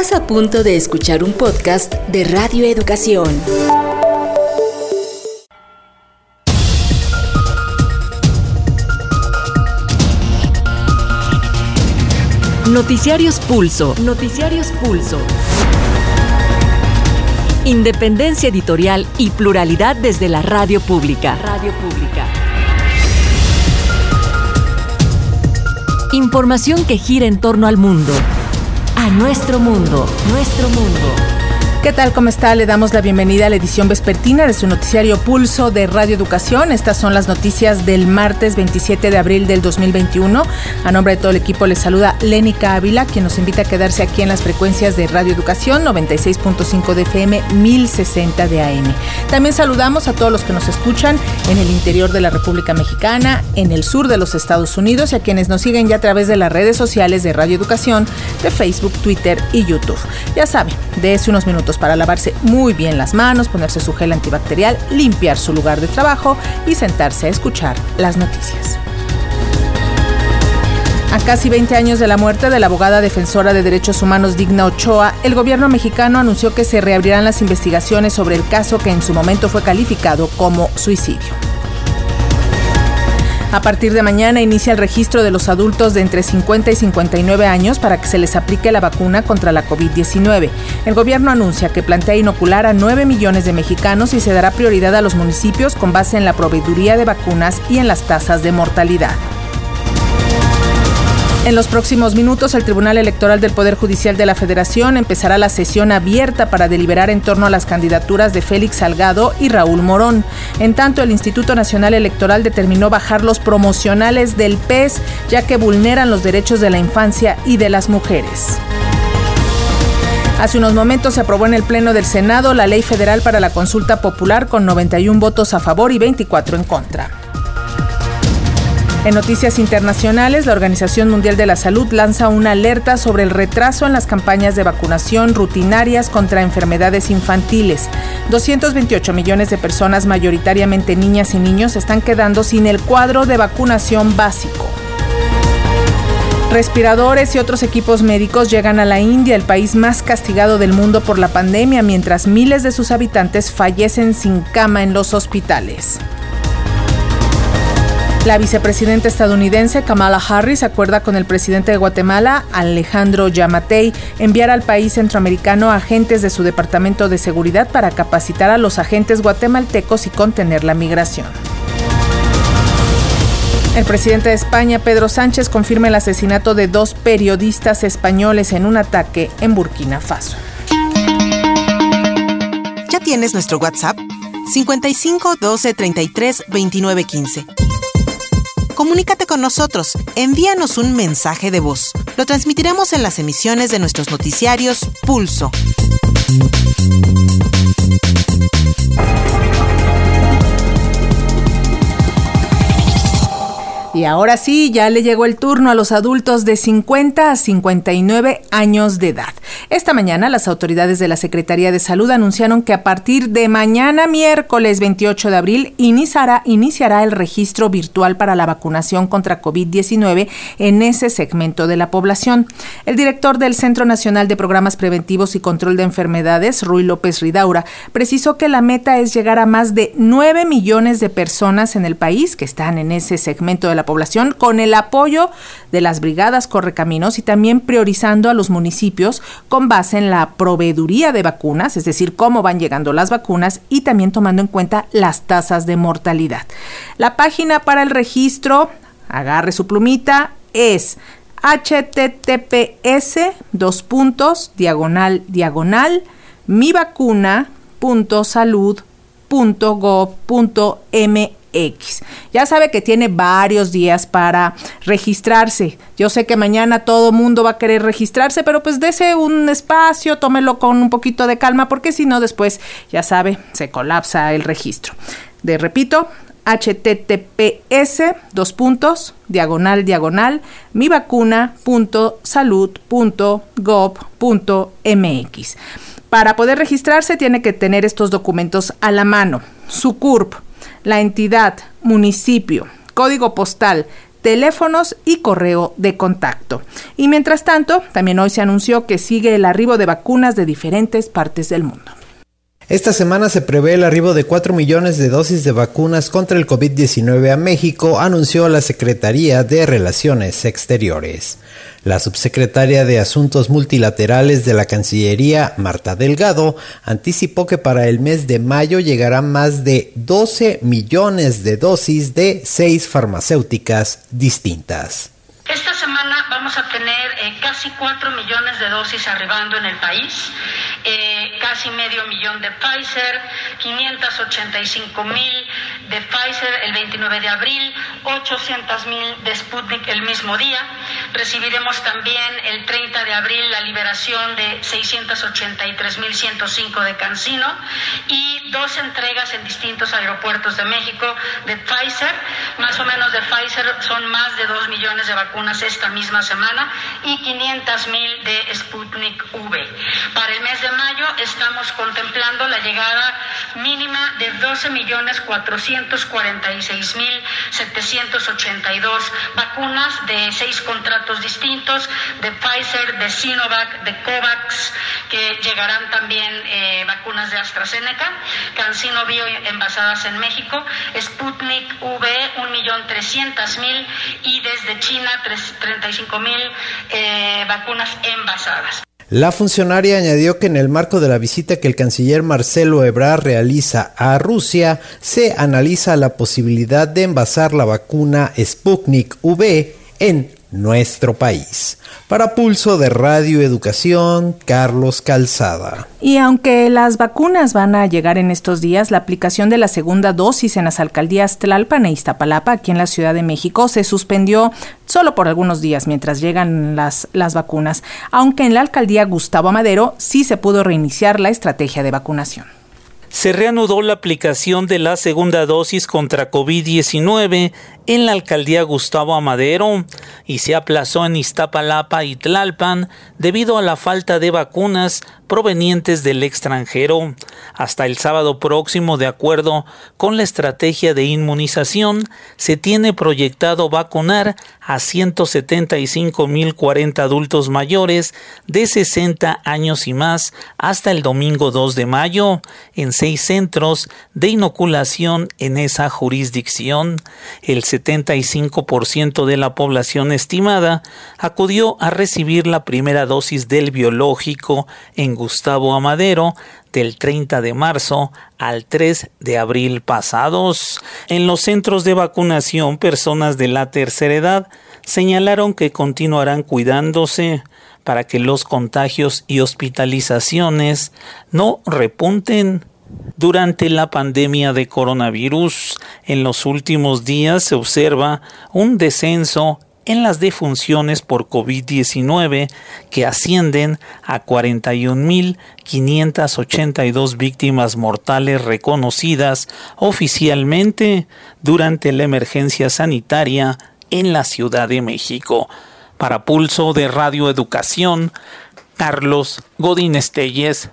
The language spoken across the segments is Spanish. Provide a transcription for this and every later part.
Estás a punto de escuchar un podcast de Radio Educación. Noticiarios Pulso. Noticiarios Pulso. Independencia editorial y pluralidad desde la radio pública. Radio pública. Información que gira en torno al mundo. A nuestro mundo. Nuestro mundo. ¿Qué tal? ¿Cómo está? Le damos la bienvenida a la edición vespertina de su noticiario Pulso de Radio Educación. Estas son las noticias del martes 27 de abril del 2021. A nombre de todo el equipo les saluda Lénica Ávila, quien nos invita a quedarse aquí en las frecuencias de Radio Educación 96.5 de FM, 1060 de AM. También saludamos a todos los que nos escuchan en el interior de la República Mexicana, en el sur de los Estados Unidos y a quienes nos siguen ya a través de las redes sociales de Radio Educación, de Facebook, Twitter y YouTube. Ya saben, de ese unos minutos para lavarse muy bien las manos, ponerse su gel antibacterial, limpiar su lugar de trabajo y sentarse a escuchar las noticias. A casi 20 años de la muerte de la abogada defensora de derechos humanos Digna Ochoa, el gobierno mexicano anunció que se reabrirán las investigaciones sobre el caso que en su momento fue calificado como suicidio. A partir de mañana inicia el registro de los adultos de entre 50 y 59 años para que se les aplique la vacuna contra la COVID-19. El gobierno anuncia que plantea inocular a 9 millones de mexicanos y se dará prioridad a los municipios con base en la proveeduría de vacunas y en las tasas de mortalidad. En los próximos minutos, el Tribunal Electoral del Poder Judicial de la Federación empezará la sesión abierta para deliberar en torno a las candidaturas de Félix Salgado y Raúl Morón. En tanto, el Instituto Nacional Electoral determinó bajar los promocionales del PES, ya que vulneran los derechos de la infancia y de las mujeres. Hace unos momentos se aprobó en el Pleno del Senado la Ley Federal para la Consulta Popular con 91 votos a favor y 24 en contra. En noticias internacionales, la Organización Mundial de la Salud lanza una alerta sobre el retraso en las campañas de vacunación rutinarias contra enfermedades infantiles. 228 millones de personas, mayoritariamente niñas y niños, están quedando sin el cuadro de vacunación básico. Respiradores y otros equipos médicos llegan a la India, el país más castigado del mundo por la pandemia, mientras miles de sus habitantes fallecen sin cama en los hospitales. La vicepresidenta estadounidense Kamala Harris acuerda con el presidente de Guatemala, Alejandro Yamatei, enviar al país centroamericano agentes de su Departamento de Seguridad para capacitar a los agentes guatemaltecos y contener la migración. El presidente de España, Pedro Sánchez, confirma el asesinato de dos periodistas españoles en un ataque en Burkina Faso. ¿Ya tienes nuestro WhatsApp? 55 12 33 29 15 comunícate con nosotros, envíanos un mensaje de voz. Lo transmitiremos en las emisiones de nuestros noticiarios Pulso. Y ahora sí, ya le llegó el turno a los adultos de 50 a 59 años de edad. Esta mañana las autoridades de la Secretaría de Salud anunciaron que a partir de mañana miércoles 28 de abril iniciará, iniciará el registro virtual para la vacunación contra COVID-19 en ese segmento de la población. El director del Centro Nacional de Programas Preventivos y Control de Enfermedades, Rui López Ridaura, precisó que la meta es llegar a más de 9 millones de personas en el país que están en ese segmento de la población con el apoyo de las brigadas Correcaminos y también priorizando a los municipios con base en la proveeduría de vacunas, es decir, cómo van llegando las vacunas y también tomando en cuenta las tasas de mortalidad. La página para el registro, agarre su plumita, es https dos puntos diagonal diagonal mi X. Ya sabe que tiene varios días para registrarse. Yo sé que mañana todo mundo va a querer registrarse, pero pues dese un espacio, tómelo con un poquito de calma, porque si no, después, ya sabe, se colapsa el registro. De repito, https dos puntos diagonal diagonal mi mx Para poder registrarse tiene que tener estos documentos a la mano. Su CURP, la entidad, municipio, código postal, teléfonos y correo de contacto. Y mientras tanto, también hoy se anunció que sigue el arribo de vacunas de diferentes partes del mundo. Esta semana se prevé el arribo de 4 millones de dosis de vacunas contra el COVID-19 a México, anunció la Secretaría de Relaciones Exteriores. La subsecretaria de Asuntos Multilaterales de la Cancillería, Marta Delgado, anticipó que para el mes de mayo llegarán más de 12 millones de dosis de seis farmacéuticas distintas. Esta semana vamos a tener casi 4 millones de dosis arribando en el país eh, casi medio millón de Pfizer, 585 mil de Pfizer el 29 de abril, 800 mil de Sputnik el mismo día. Recibiremos también el 30 de abril la liberación de 683 mil 105 de Cancino y dos entregas en distintos aeropuertos de México de Pfizer. Más o menos de Pfizer son más de 2 millones de vacunas esta misma semana y 500 mil de Sputnik V. Para el mes de mayo estamos contemplando la llegada mínima de 12.446.782 vacunas de seis contratos distintos de Pfizer, de Sinovac, de COVAX, que llegarán también eh, vacunas de AstraZeneca, CanSino Bio envasadas en México, Sputnik V 1.300.000 y desde China 35.000 eh, vacunas envasadas. La funcionaria añadió que en el marco de la visita que el canciller Marcelo Ebrard realiza a Rusia, se analiza la posibilidad de envasar la vacuna Sputnik V en nuestro país. Para Pulso de Radio Educación, Carlos Calzada. Y aunque las vacunas van a llegar en estos días, la aplicación de la segunda dosis en las alcaldías Tlalpan e Iztapalapa, aquí en la Ciudad de México, se suspendió solo por algunos días mientras llegan las, las vacunas, aunque en la alcaldía Gustavo Madero sí se pudo reiniciar la estrategia de vacunación se reanudó la aplicación de la segunda dosis contra COVID-19 en la alcaldía Gustavo Amadero y se aplazó en Iztapalapa y Tlalpan debido a la falta de vacunas provenientes del extranjero. Hasta el sábado próximo, de acuerdo con la estrategia de inmunización, se tiene proyectado vacunar a 175.040 adultos mayores de 60 años y más hasta el domingo 2 de mayo en seis centros de inoculación en esa jurisdicción. El 75% de la población estimada acudió a recibir la primera dosis del biológico en Gustavo Amadero del 30 de marzo al 3 de abril pasados. En los centros de vacunación, personas de la tercera edad señalaron que continuarán cuidándose para que los contagios y hospitalizaciones no repunten. Durante la pandemia de coronavirus, en los últimos días se observa un descenso en las defunciones por COVID-19 que ascienden a 41.582 víctimas mortales reconocidas oficialmente durante la emergencia sanitaria en la Ciudad de México. Para Pulso de Radio Educación, Carlos Godín Estelles.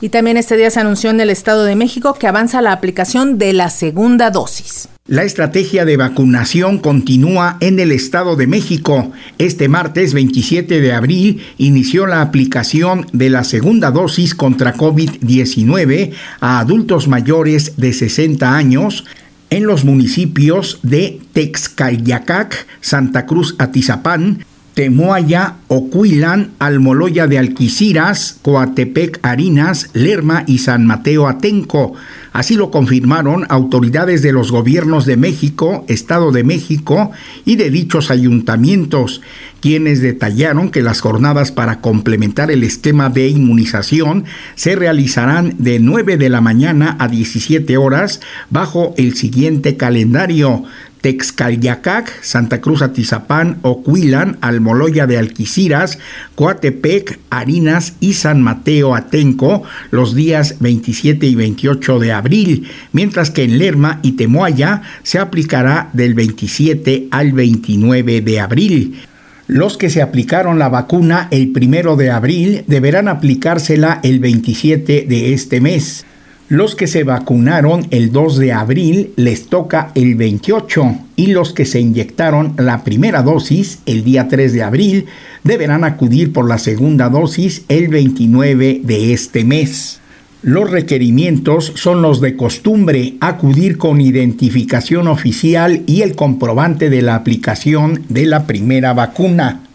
Y también este día se anunció en el Estado de México que avanza la aplicación de la segunda dosis. La estrategia de vacunación continúa en el Estado de México. Este martes 27 de abril inició la aplicación de la segunda dosis contra COVID-19 a adultos mayores de 60 años en los municipios de Texcayacac, Santa Cruz Atizapán, Temoaya, Ocuilan, Almoloya de Alquiciras, Coatepec Harinas, Lerma y San Mateo Atenco. Así lo confirmaron autoridades de los gobiernos de México, Estado de México y de dichos ayuntamientos, quienes detallaron que las jornadas para complementar el esquema de inmunización se realizarán de 9 de la mañana a 17 horas bajo el siguiente calendario. Texcalyacac, Santa Cruz Atizapán, Ocuilan, Almoloya de Alquiciras, Coatepec, Harinas y San Mateo Atenco los días 27 y 28 de abril, mientras que en Lerma y Temoaya se aplicará del 27 al 29 de abril. Los que se aplicaron la vacuna el primero de abril deberán aplicársela el 27 de este mes. Los que se vacunaron el 2 de abril les toca el 28 y los que se inyectaron la primera dosis el día 3 de abril deberán acudir por la segunda dosis el 29 de este mes. Los requerimientos son los de costumbre, acudir con identificación oficial y el comprobante de la aplicación de la primera vacuna.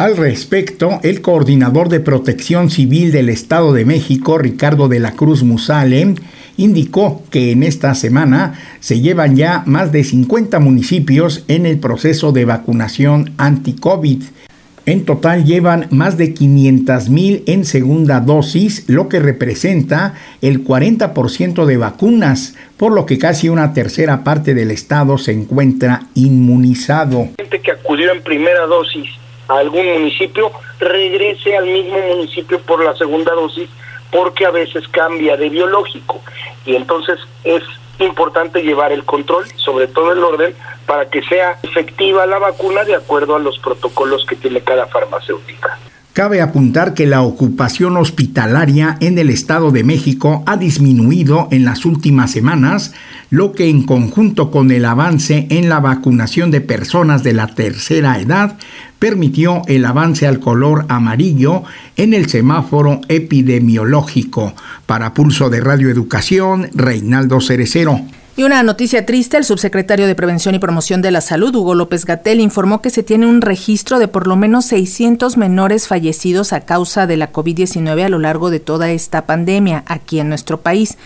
Al respecto, el coordinador de Protección Civil del Estado de México, Ricardo de la Cruz Musale, indicó que en esta semana se llevan ya más de 50 municipios en el proceso de vacunación anti-COVID. En total llevan más de 500 mil en segunda dosis, lo que representa el 40% de vacunas, por lo que casi una tercera parte del estado se encuentra inmunizado. Gente que acudió en primera dosis a algún municipio, regrese al mismo municipio por la segunda dosis porque a veces cambia de biológico y entonces es importante llevar el control, sobre todo el orden, para que sea efectiva la vacuna de acuerdo a los protocolos que tiene cada farmacéutica. Cabe apuntar que la ocupación hospitalaria en el Estado de México ha disminuido en las últimas semanas, lo que en conjunto con el avance en la vacunación de personas de la tercera edad permitió el avance al color amarillo en el semáforo epidemiológico. Para Pulso de Radioeducación, Reinaldo Cerecero. Y una noticia triste, el subsecretario de Prevención y Promoción de la Salud, Hugo López Gatel, informó que se tiene un registro de por lo menos 600 menores fallecidos a causa de la COVID-19 a lo largo de toda esta pandemia aquí en nuestro país.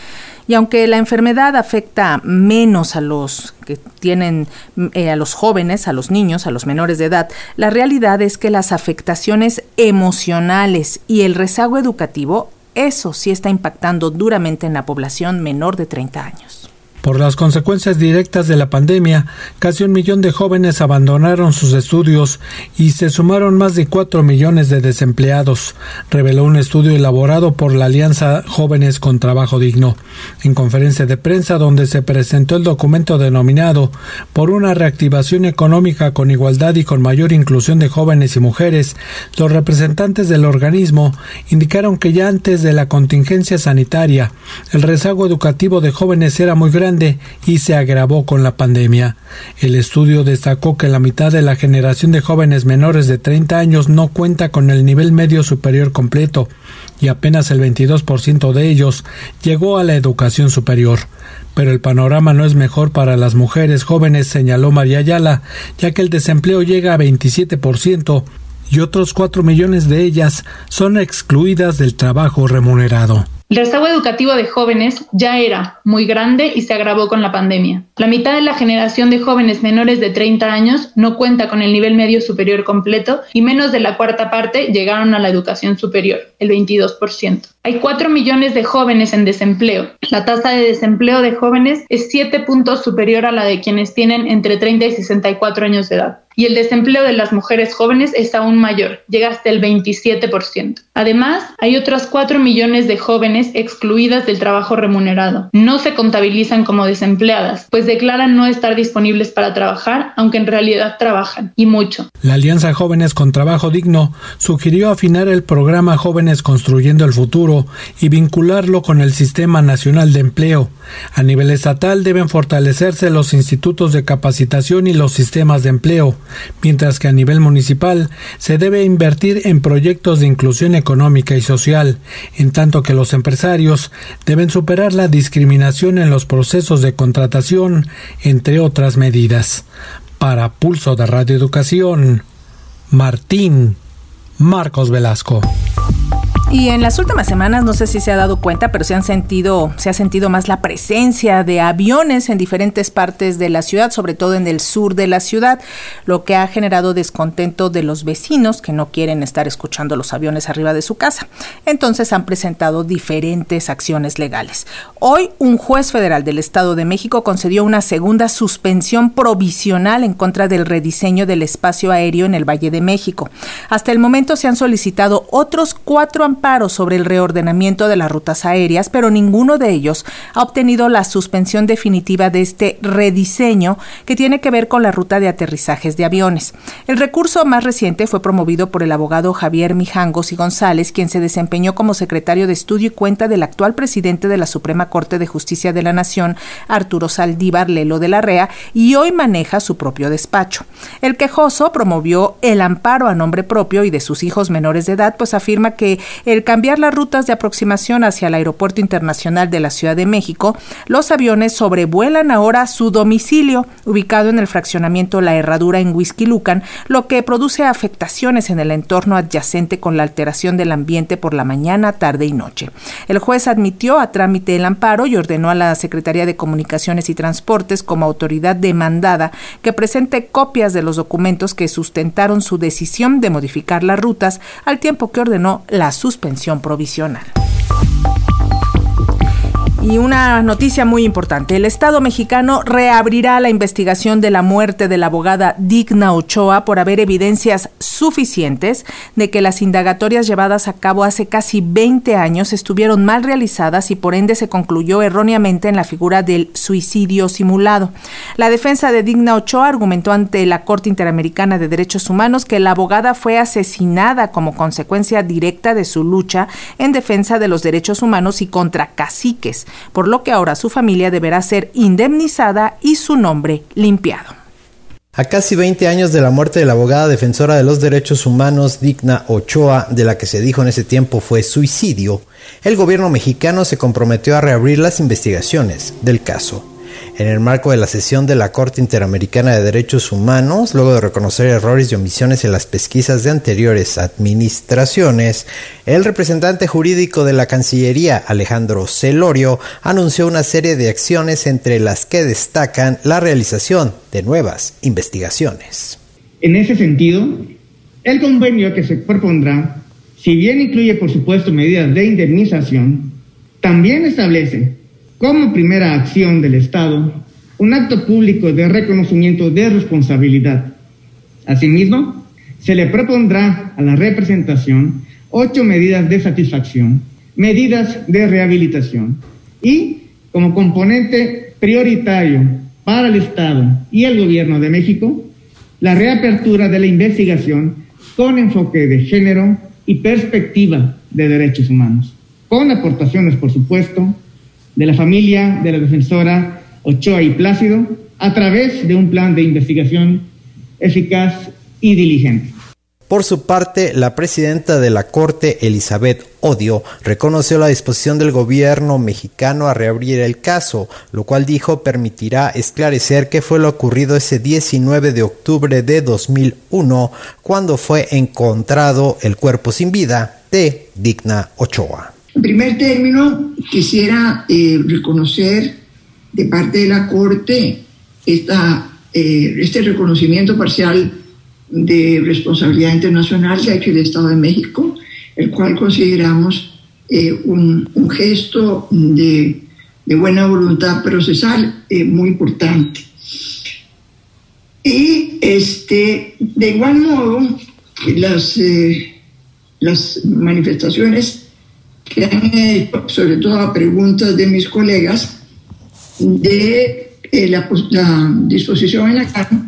Y aunque la enfermedad afecta menos a los que tienen, eh, a los jóvenes, a los niños, a los menores de edad, la realidad es que las afectaciones emocionales y el rezago educativo, eso sí está impactando duramente en la población menor de 30 años. Por las consecuencias directas de la pandemia, casi un millón de jóvenes abandonaron sus estudios y se sumaron más de cuatro millones de desempleados, reveló un estudio elaborado por la Alianza Jóvenes con Trabajo Digno. En conferencia de prensa donde se presentó el documento denominado Por una reactivación económica con igualdad y con mayor inclusión de jóvenes y mujeres, los representantes del organismo indicaron que ya antes de la contingencia sanitaria, el rezago educativo de jóvenes era muy grande y se agravó con la pandemia. El estudio destacó que la mitad de la generación de jóvenes menores de 30 años no cuenta con el nivel medio superior completo y apenas el 22% de ellos llegó a la educación superior. Pero el panorama no es mejor para las mujeres jóvenes, señaló María Ayala, ya que el desempleo llega a 27% y otros 4 millones de ellas son excluidas del trabajo remunerado. El rezago educativo de jóvenes ya era muy grande y se agravó con la pandemia. La mitad de la generación de jóvenes menores de 30 años no cuenta con el nivel medio superior completo y menos de la cuarta parte llegaron a la educación superior, el 22%. Hay 4 millones de jóvenes en desempleo. La tasa de desempleo de jóvenes es 7 puntos superior a la de quienes tienen entre 30 y 64 años de edad y el desempleo de las mujeres jóvenes es aún mayor, llega hasta el 27%. Además, hay otras 4 millones de jóvenes excluidas del trabajo remunerado. No se contabilizan como desempleadas, pues declaran no estar disponibles para trabajar, aunque en realidad trabajan, y mucho. La Alianza Jóvenes con Trabajo Digno sugirió afinar el programa Jóvenes Construyendo el Futuro y vincularlo con el Sistema Nacional de Empleo. A nivel estatal deben fortalecerse los institutos de capacitación y los sistemas de empleo mientras que a nivel municipal se debe invertir en proyectos de inclusión económica y social, en tanto que los empresarios deben superar la discriminación en los procesos de contratación, entre otras medidas. Para Pulso de Radio Educación, Martín Marcos Velasco. Y en las últimas semanas, no sé si se ha dado cuenta, pero se han sentido, se ha sentido más la presencia de aviones en diferentes partes de la ciudad, sobre todo en el sur de la ciudad, lo que ha generado descontento de los vecinos que no quieren estar escuchando los aviones arriba de su casa. Entonces han presentado diferentes acciones legales. Hoy, un juez federal del Estado de México concedió una segunda suspensión provisional en contra del rediseño del espacio aéreo en el Valle de México. Hasta el momento se han solicitado otros cuatro sobre el reordenamiento de las rutas aéreas, pero ninguno de ellos ha obtenido la suspensión definitiva de este rediseño que tiene que ver con la ruta de aterrizajes de aviones. El recurso más reciente fue promovido por el abogado Javier Mijangos y González, quien se desempeñó como secretario de estudio y cuenta del actual presidente de la Suprema Corte de Justicia de la Nación, Arturo Saldívar Lelo de la Rea, y hoy maneja su propio despacho. El quejoso promovió el amparo a nombre propio y de sus hijos menores de edad, pues afirma que el cambiar las rutas de aproximación hacia el Aeropuerto Internacional de la Ciudad de México, los aviones sobrevuelan ahora su domicilio, ubicado en el fraccionamiento La Herradura en Lucan, lo que produce afectaciones en el entorno adyacente con la alteración del ambiente por la mañana, tarde y noche. El juez admitió a trámite el amparo y ordenó a la Secretaría de Comunicaciones y Transportes como autoridad demandada que presente copias de los documentos que sustentaron su decisión de modificar las rutas al tiempo que ordenó la suspensión provisional. Y una noticia muy importante. El Estado mexicano reabrirá la investigación de la muerte de la abogada Digna Ochoa por haber evidencias suficientes de que las indagatorias llevadas a cabo hace casi 20 años estuvieron mal realizadas y por ende se concluyó erróneamente en la figura del suicidio simulado. La defensa de Digna Ochoa argumentó ante la Corte Interamericana de Derechos Humanos que la abogada fue asesinada como consecuencia directa de su lucha en defensa de los derechos humanos y contra caciques por lo que ahora su familia deberá ser indemnizada y su nombre limpiado. A casi 20 años de la muerte de la abogada defensora de los derechos humanos Digna Ochoa, de la que se dijo en ese tiempo fue suicidio, el gobierno mexicano se comprometió a reabrir las investigaciones del caso en el marco de la sesión de la Corte Interamericana de Derechos Humanos, luego de reconocer errores y omisiones en las pesquisas de anteriores administraciones, el representante jurídico de la Cancillería, Alejandro Celorio, anunció una serie de acciones entre las que destacan la realización de nuevas investigaciones. En ese sentido, el convenio que se propondrá, si bien incluye por supuesto medidas de indemnización, también establece como primera acción del Estado un acto público de reconocimiento de responsabilidad. Asimismo, se le propondrá a la representación ocho medidas de satisfacción, medidas de rehabilitación y, como componente prioritario para el Estado y el Gobierno de México, la reapertura de la investigación con enfoque de género y perspectiva de derechos humanos, con aportaciones, por supuesto, de la familia de la defensora Ochoa y Plácido a través de un plan de investigación eficaz y diligente. Por su parte, la presidenta de la Corte, Elizabeth Odio, reconoció la disposición del gobierno mexicano a reabrir el caso, lo cual dijo permitirá esclarecer qué fue lo ocurrido ese 19 de octubre de 2001, cuando fue encontrado el cuerpo sin vida de Digna Ochoa. En primer término, quisiera eh, reconocer de parte de la Corte esta, eh, este reconocimiento parcial de responsabilidad internacional que ha hecho el Estado de México, el cual consideramos eh, un, gesto de, de, buena voluntad procesal muy importante. Y este, de igual modo, las, las manifestaciones que han hecho, sobre todo a preguntas de mis colegas, de eh, la, disposición en la Cámara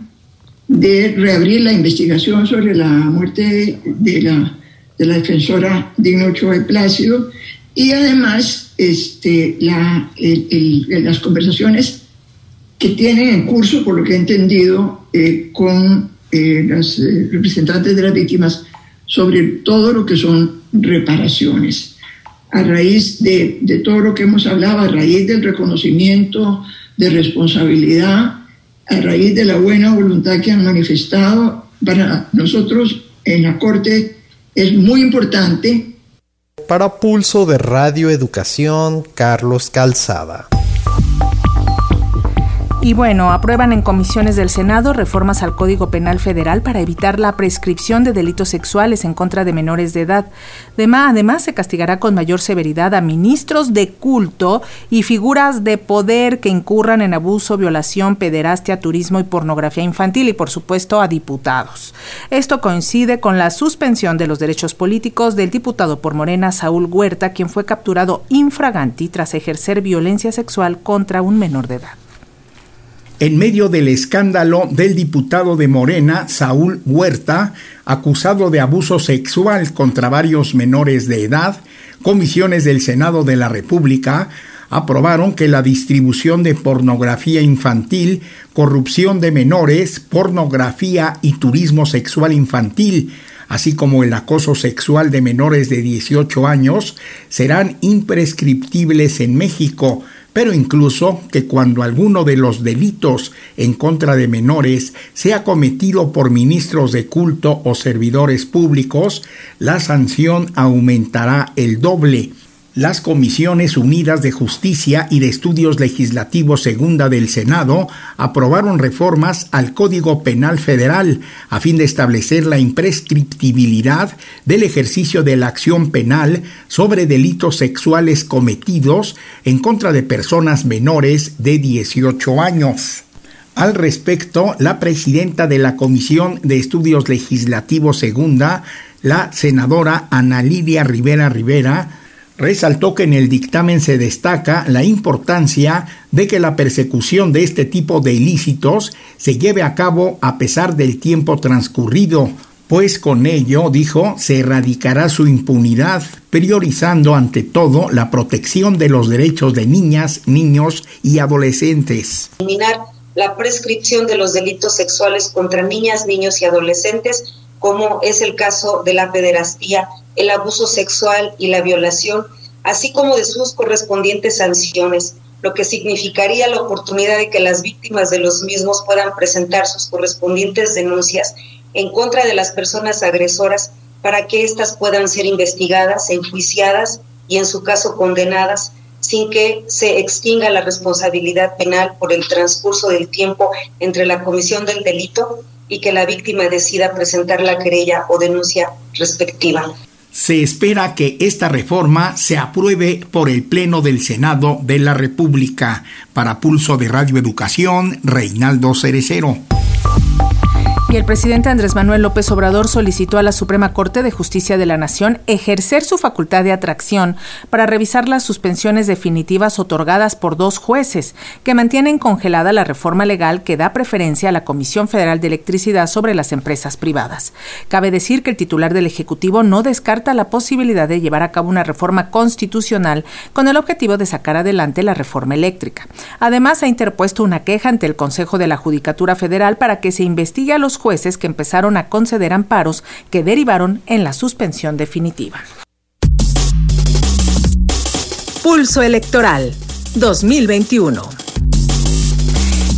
de reabrir la investigación sobre la muerte de la, de la defensora Digno Ochoa Plácido y además este, la, las conversaciones que tienen en curso, por lo que he entendido, eh, con eh, las representantes de las víctimas sobre todo lo que son reparaciones a raíz de, de, todo lo que hemos hablado, a raíz del reconocimiento de responsabilidad, a raíz de la buena voluntad que han manifestado, para nosotros en la Corte es muy importante. Para Pulso de Radio Educación, Carlos Calzada. Y bueno, aprueban en comisiones del Senado reformas al Código Penal Federal para evitar la prescripción de delitos sexuales en contra de menores de edad. Además, se castigará con mayor severidad a ministros de culto y figuras de poder que incurran en abuso, violación, pederastia, turismo y pornografía infantil y, por supuesto, a diputados. Esto coincide con la suspensión de los derechos políticos del diputado por Morena Saúl Huerta, quien fue capturado infraganti tras ejercer violencia sexual contra un menor de edad en medio del escándalo del diputado de Morena, Saúl Huerta, acusado de abuso sexual contra varios menores de edad, comisiones del Senado de la República aprobaron que la distribución de pornografía infantil, corrupción de menores, pornografía y turismo sexual infantil, así como el acoso sexual de menores de 18 años, serán imprescriptibles en México, pero incluso que cuando alguno de los delitos en contra de menores sea cometido por ministros de culto o servidores públicos, la sanción aumentará el doble las Comisiones Unidas de Justicia y de Estudios Legislativos Segunda del Senado aprobaron reformas al Código Penal Federal a fin de establecer la imprescriptibilidad del ejercicio de la acción penal sobre delitos sexuales cometidos en contra de personas menores de 18 años. Al respecto, la presidenta de la Comisión de Estudios Legislativos Segunda, la senadora Ana Lidia Rivera Rivera, resaltó que en el dictamen se destaca la importancia de que la persecución de este tipo de ilícitos se lleve a cabo a pesar del tiempo transcurrido, pues con ello, dijo, se erradicará su impunidad, priorizando ante todo la protección de los derechos de niñas, niños y adolescentes. Eliminar la prescripción de los delitos sexuales contra niñas, niños y adolescentes, como es el caso de la pederastía el abuso sexual y la violación, así como de sus correspondientes sanciones, lo que significaría la oportunidad de que las víctimas de los mismos puedan presentar sus correspondientes denuncias en contra de las personas agresoras para que éstas puedan ser investigadas, enjuiciadas y en su caso condenadas sin que se extinga la responsabilidad penal por el transcurso del tiempo entre la comisión del delito y que la víctima decida presentar la querella o denuncia respectiva se espera que esta reforma se apruebe por el Pleno del Senado de la República. Para Pulso de Radio Educación, Reinaldo Cerecero. Y el presidente Andrés Manuel López Obrador solicitó a la Suprema Corte de Justicia de la Nación ejercer su facultad de atracción para revisar las suspensiones definitivas otorgadas por dos jueces que mantienen congelada la reforma legal que da preferencia a la Comisión Federal de Electricidad sobre las empresas privadas. Cabe decir que el titular del Ejecutivo no descarta la posibilidad de llevar a cabo una reforma constitucional con el objetivo de sacar adelante la reforma eléctrica. Además, ha interpuesto una queja ante el Consejo de la Judicatura Federal para que se investigue a los jueces que empezaron a conceder amparos que derivaron en la suspensión definitiva. Pulso Electoral 2021.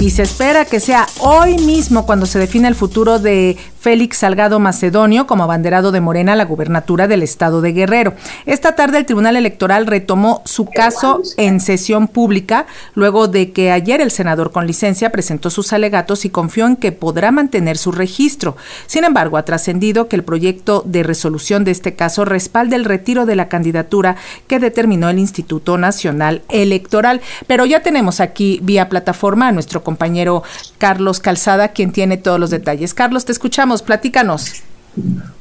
Y se espera que sea hoy mismo cuando se define el futuro de Félix Salgado Macedonio como abanderado de Morena la gubernatura del estado de Guerrero. Esta tarde el Tribunal Electoral retomó su caso en sesión pública luego de que ayer el senador con licencia presentó sus alegatos y confió en que podrá mantener su registro. Sin embargo, ha trascendido que el proyecto de resolución de este caso respalda el retiro de la candidatura que determinó el Instituto Nacional Electoral. Pero ya tenemos aquí vía plataforma a nuestro compañero Carlos Calzada, quien tiene todos los detalles. Carlos, te escuchamos platícanos.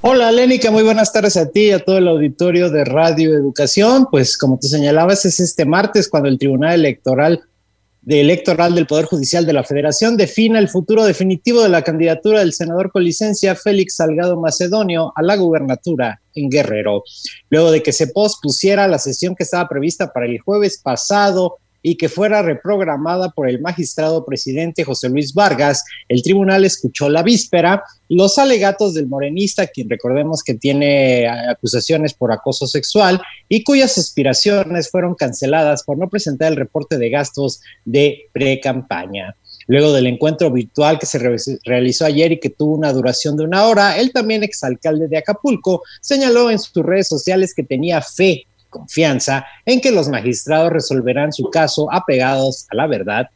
Hola, Lénica, muy buenas tardes a ti y a todo el auditorio de Radio Educación. Pues como tú señalabas, es este martes cuando el Tribunal Electoral de Electoral del Poder Judicial de la Federación defina el futuro definitivo de la candidatura del senador con licencia Félix Salgado Macedonio a la gubernatura en Guerrero. Luego de que se pospusiera la sesión que estaba prevista para el jueves pasado y que fuera reprogramada por el magistrado presidente José Luis Vargas, el tribunal escuchó la víspera los alegatos del morenista, quien recordemos que tiene acusaciones por acoso sexual y cuyas aspiraciones fueron canceladas por no presentar el reporte de gastos de pre-campaña. Luego del encuentro virtual que se realizó ayer y que tuvo una duración de una hora, él también exalcalde de Acapulco señaló en sus redes sociales que tenía fe confianza en que los magistrados resolverán su caso apegados a la verdad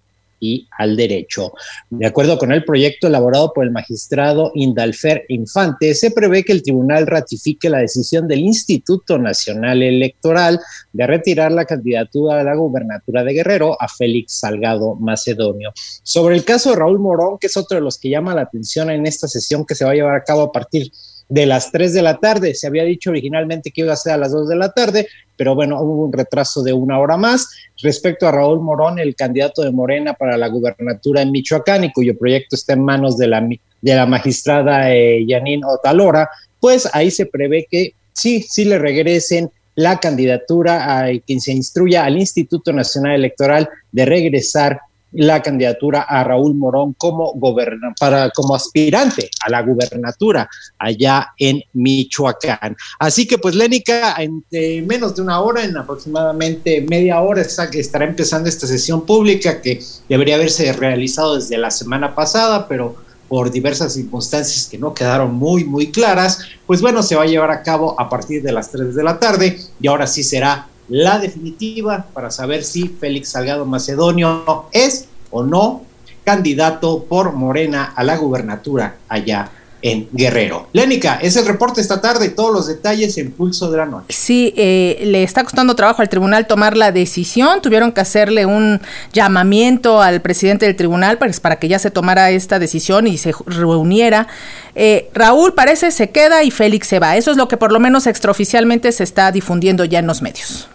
y al derecho. De acuerdo con el proyecto elaborado por el magistrado Indalfer Infante, se prevé que el tribunal ratifique la decisión del Instituto Nacional Electoral de retirar la candidatura a la gubernatura de Guerrero a Félix Salgado Macedonio. Sobre el caso de Raúl Morón, que es otro de los que llama la atención en esta sesión que se va a llevar a cabo a partir de las 3 de la tarde. Se había dicho originalmente que iba a ser a las 2 de la tarde, pero bueno, hubo un retraso de una hora más. Respecto a Raúl Morón, el candidato de Morena para la gubernatura en Michoacán y cuyo proyecto está en manos de la, de la magistrada eh, Otalora, pues ahí se prevé que sí, sí le regresen la candidatura a quien se instruya al Instituto Nacional Electoral de regresar la candidatura a Raúl Morón como, para, como aspirante a la gubernatura allá en Michoacán. Así que pues Lénica, en menos de una hora, en aproximadamente media hora, estará empezando esta sesión pública que debería haberse realizado desde la semana pasada, pero por diversas circunstancias que no quedaron muy, muy claras, pues bueno, se va a llevar a cabo a partir de las 3 de la tarde y ahora sí será la definitiva para saber si Félix Salgado Macedonio es o no candidato por Morena a la gubernatura allá en Guerrero. Lénica, es el reporte esta tarde, todos los detalles en pulso de la noche. Sí, eh, le está costando trabajo al tribunal tomar la decisión, tuvieron que hacerle un llamamiento al presidente del tribunal pues, para que ya se tomara esta decisión y se reuniera. Eh, Raúl parece se queda y Félix se va, eso es lo que por lo menos extraoficialmente se está difundiendo ya en los medios.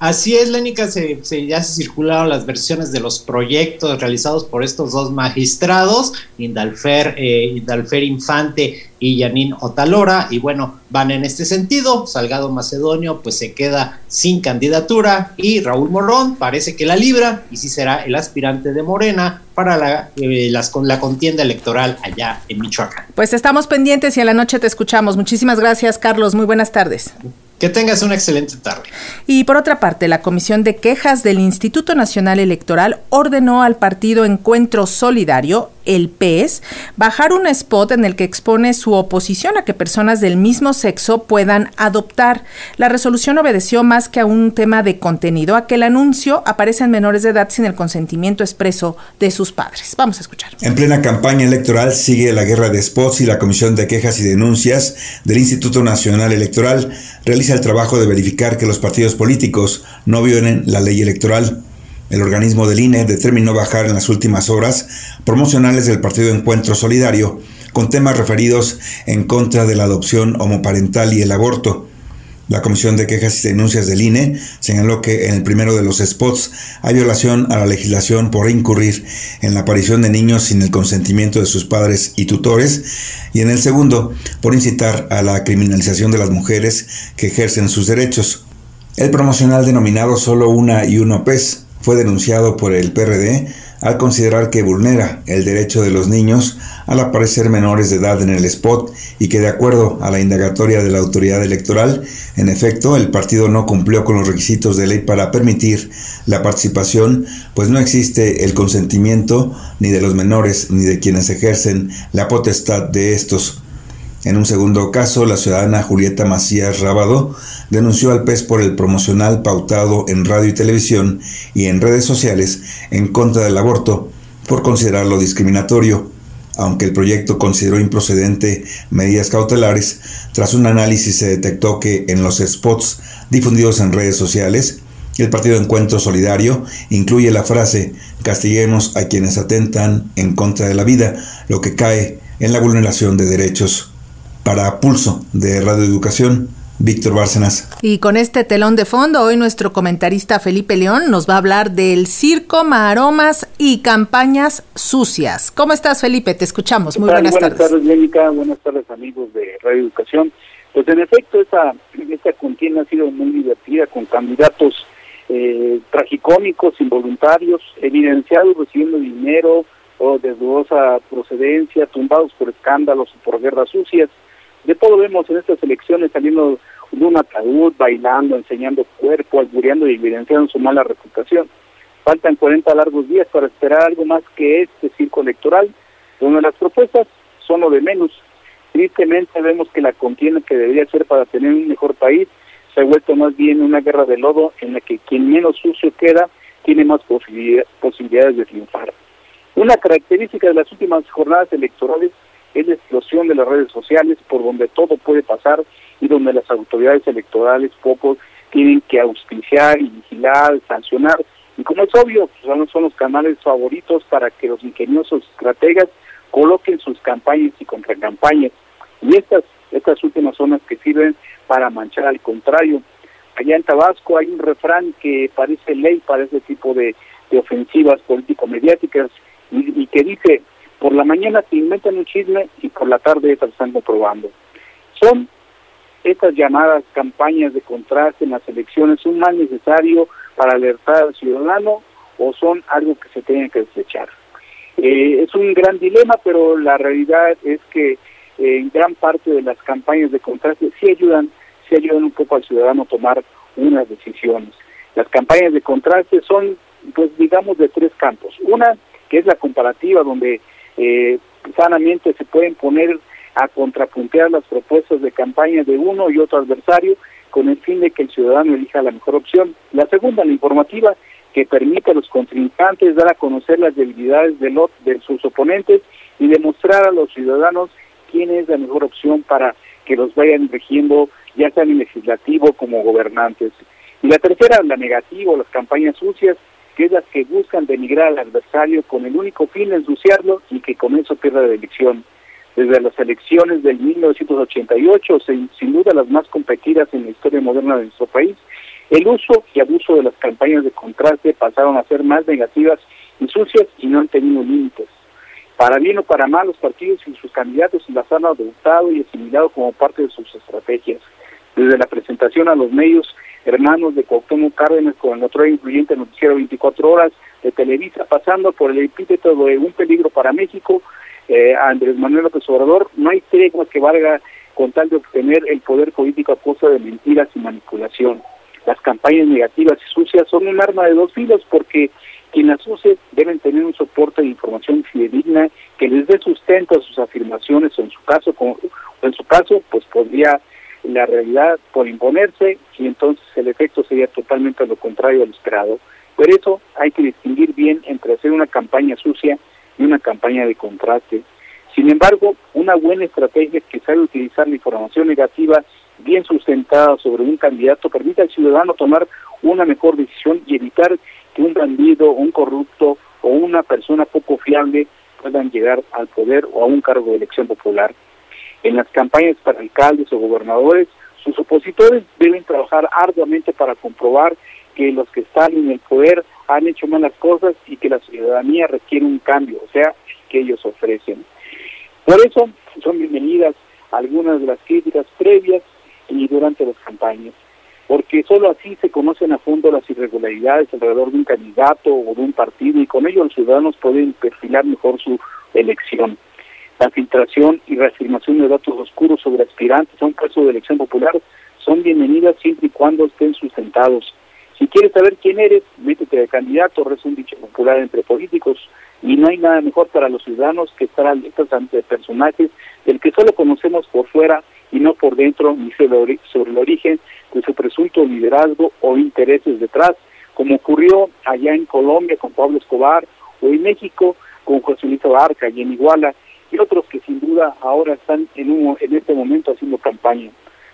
Así es, Lénica, se, ya se circularon las versiones de los proyectos realizados por estos dos magistrados, Indalfer, eh, Indalfer Infante y Yanin Otalora, y bueno, van en este sentido. Salgado Macedonio pues se queda sin candidatura y Raúl Morón parece que la libra y sí será el aspirante de Morena para la, eh, las, la contienda electoral allá en Michoacán. Pues estamos pendientes y a la noche te escuchamos. Muchísimas gracias, Carlos. Muy buenas tardes. Que tengas una excelente tarde. Y por otra parte, la Comisión de Quejas del Instituto Nacional Electoral ordenó al partido Encuentro Solidario, el PES, bajar un spot en el que expone su oposición a que personas del mismo sexo puedan adoptar. La resolución obedeció más que a un tema de contenido, a que el anuncio aparece en menores de edad sin el consentimiento expreso de sus padres. Vamos a escuchar. En plena campaña electoral sigue la guerra de spots y la Comisión de Quejas y Denuncias del Instituto Nacional Electoral realiza el trabajo de verificar que los partidos políticos no violen la ley electoral. El organismo del INE determinó bajar en las últimas horas promocionales del Partido Encuentro Solidario con temas referidos en contra de la adopción homoparental y el aborto. La Comisión de Quejas y Denuncias del INE señaló que en el primero de los spots hay violación a la legislación por incurrir en la aparición de niños sin el consentimiento de sus padres y tutores y en el segundo por incitar a la criminalización de las mujeres que ejercen sus derechos. El promocional denominado Solo una y uno PES fue denunciado por el PRD al considerar que vulnera el derecho de los niños al aparecer menores de edad en el spot y que de acuerdo a la indagatoria de la autoridad electoral, en efecto, el partido no cumplió con los requisitos de ley para permitir la participación, pues no existe el consentimiento ni de los menores ni de quienes ejercen la potestad de estos. En un segundo caso, la ciudadana Julieta Macías Rábado denunció al PES por el promocional pautado en radio y televisión y en redes sociales en contra del aborto por considerarlo discriminatorio, aunque el proyecto consideró improcedente medidas cautelares, tras un análisis se detectó que en los spots difundidos en redes sociales, el Partido Encuentro Solidario incluye la frase castiguemos a quienes atentan en contra de la vida, lo que cae en la vulneración de derechos para Pulso de Radio Educación, Víctor Bárcenas. Y con este telón de fondo, hoy nuestro comentarista Felipe León nos va a hablar del circo, maromas y campañas sucias. ¿Cómo estás, Felipe? Te escuchamos. Muy buenas, tardes. Buenas tardes, Jénica. Buenas tardes, amigos de Radio Educación. Pues en efecto, esta, esta contienda ha sido muy divertida con candidatos eh, tragicómicos, involuntarios, evidenciados recibiendo dinero o de dudosa procedencia, tumbados por escándalos o por guerras sucias. De todo vemos en estas elecciones saliendo de un ataúd, bailando, enseñando cuerpo, albureando y evidenciando su mala reputación. Faltan 40 largos días para esperar algo más que este circo electoral. Una de las propuestas son lo de menos. Tristemente vemos que la contienda que debería ser para tener un mejor país se ha vuelto más bien una guerra de lodo en la que quien menos sucio queda tiene más posibilidades de triunfar. Una característica de las últimas jornadas electorales es la explosión de las redes sociales por donde todo puede pasar y donde las autoridades electorales pocos tienen que auspiciar y vigilar, sancionar. Y como es obvio, pues, son los canales favoritos para que los ingeniosos estrategas coloquen sus campañas y contracampañas. Y estas, estas últimas zonas que sirven para manchar al contrario. Allá en Tabasco hay un refrán que parece ley para ese tipo de, ofensivas político-mediáticas y, que dice, por la mañana te inventan un chisme y por la tarde están comprobando. Son estas llamadas campañas de contraste en las elecciones un mal necesario para alertar al ciudadano o son algo que se tiene que desechar. Eh, es un gran dilema, pero la realidad es que eh, en gran parte de las campañas de contraste sí ayudan, sí ayudan un poco al ciudadano a tomar unas decisiones. Las campañas de contraste son, pues digamos, de tres campos. Una, que es la comparativa, donde eh, sanamente se pueden poner a contrapuntear las propuestas de campaña de uno y otro adversario con el fin de que el ciudadano elija la mejor opción. La segunda, la informativa, que permite a los contrincantes dar a conocer las debilidades de, los, de sus oponentes y demostrar a los ciudadanos quién es la mejor opción para que los vayan regiendo, ya sea en legislativo como gobernantes. Y la tercera, la negativa, las campañas sucias, que es las que buscan denigrar al adversario con el único fin de ensuciarlo y que con eso pierda la elección. Desde las elecciones del 1988, sin duda las más competidas en la historia moderna de nuestro país, el uso y abuso de las campañas de contraste pasaron a ser más negativas y sucias y no han tenido límites. Para bien o para mal, los partidos y sus candidatos las han adoptado y asimilado como parte de sus estrategias. Desde la presentación a los medios hermanos de Cuauhtémoc Cárdenas con el otro influyente noticiero 24 horas de Televisa, pasando por el epíteto de un peligro para México, eh, Andrés Manuel López Obrador, no hay tregua que valga con tal de obtener el poder político a costa de mentiras y manipulación. Las campañas negativas y sucias son un arma de dos filos porque quienes las use deben tener un soporte de información fidedigna que les dé sustento a sus afirmaciones o en su caso, o en su caso, pues podría la realidad por imponerse y entonces el efecto sería totalmente lo contrario al esperado. Por eso hay que distinguir bien entre hacer una campaña sucia y una campaña de contraste. Sin embargo, una buena estrategia es que sabe utilizar la información negativa bien sustentada sobre un candidato permite al ciudadano tomar una mejor decisión y evitar que un bandido, un corrupto o una persona poco fiable puedan llegar al poder o a un cargo de elección popular. En las campañas para alcaldes o gobernadores, sus opositores deben trabajar arduamente para comprobar que los que están en el poder han hecho malas cosas y que la ciudadanía requiere un cambio, o sea, que ellos ofrecen. Por eso son bienvenidas algunas de las críticas previas y durante las campañas, porque solo así se conocen a fondo las irregularidades alrededor de un candidato o de un partido y con ello los ciudadanos pueden perfilar mejor su elección. Y reafirmación de datos oscuros sobre aspirantes a un puesto de elección popular son bienvenidas siempre y cuando estén sustentados. Si quieres saber quién eres, métete de candidato, es un dicho popular entre políticos, y no hay nada mejor para los ciudadanos que estar alertas ante personajes del que solo conocemos por fuera y no por dentro ni sobre, el origen de su presunto liderazgo o intereses detrás, como ocurrió allá en Colombia con Pablo Escobar o en México con José Luis Abarca y en Iguala y otros que sin duda ahora están en, un, en este momento haciendo campaña.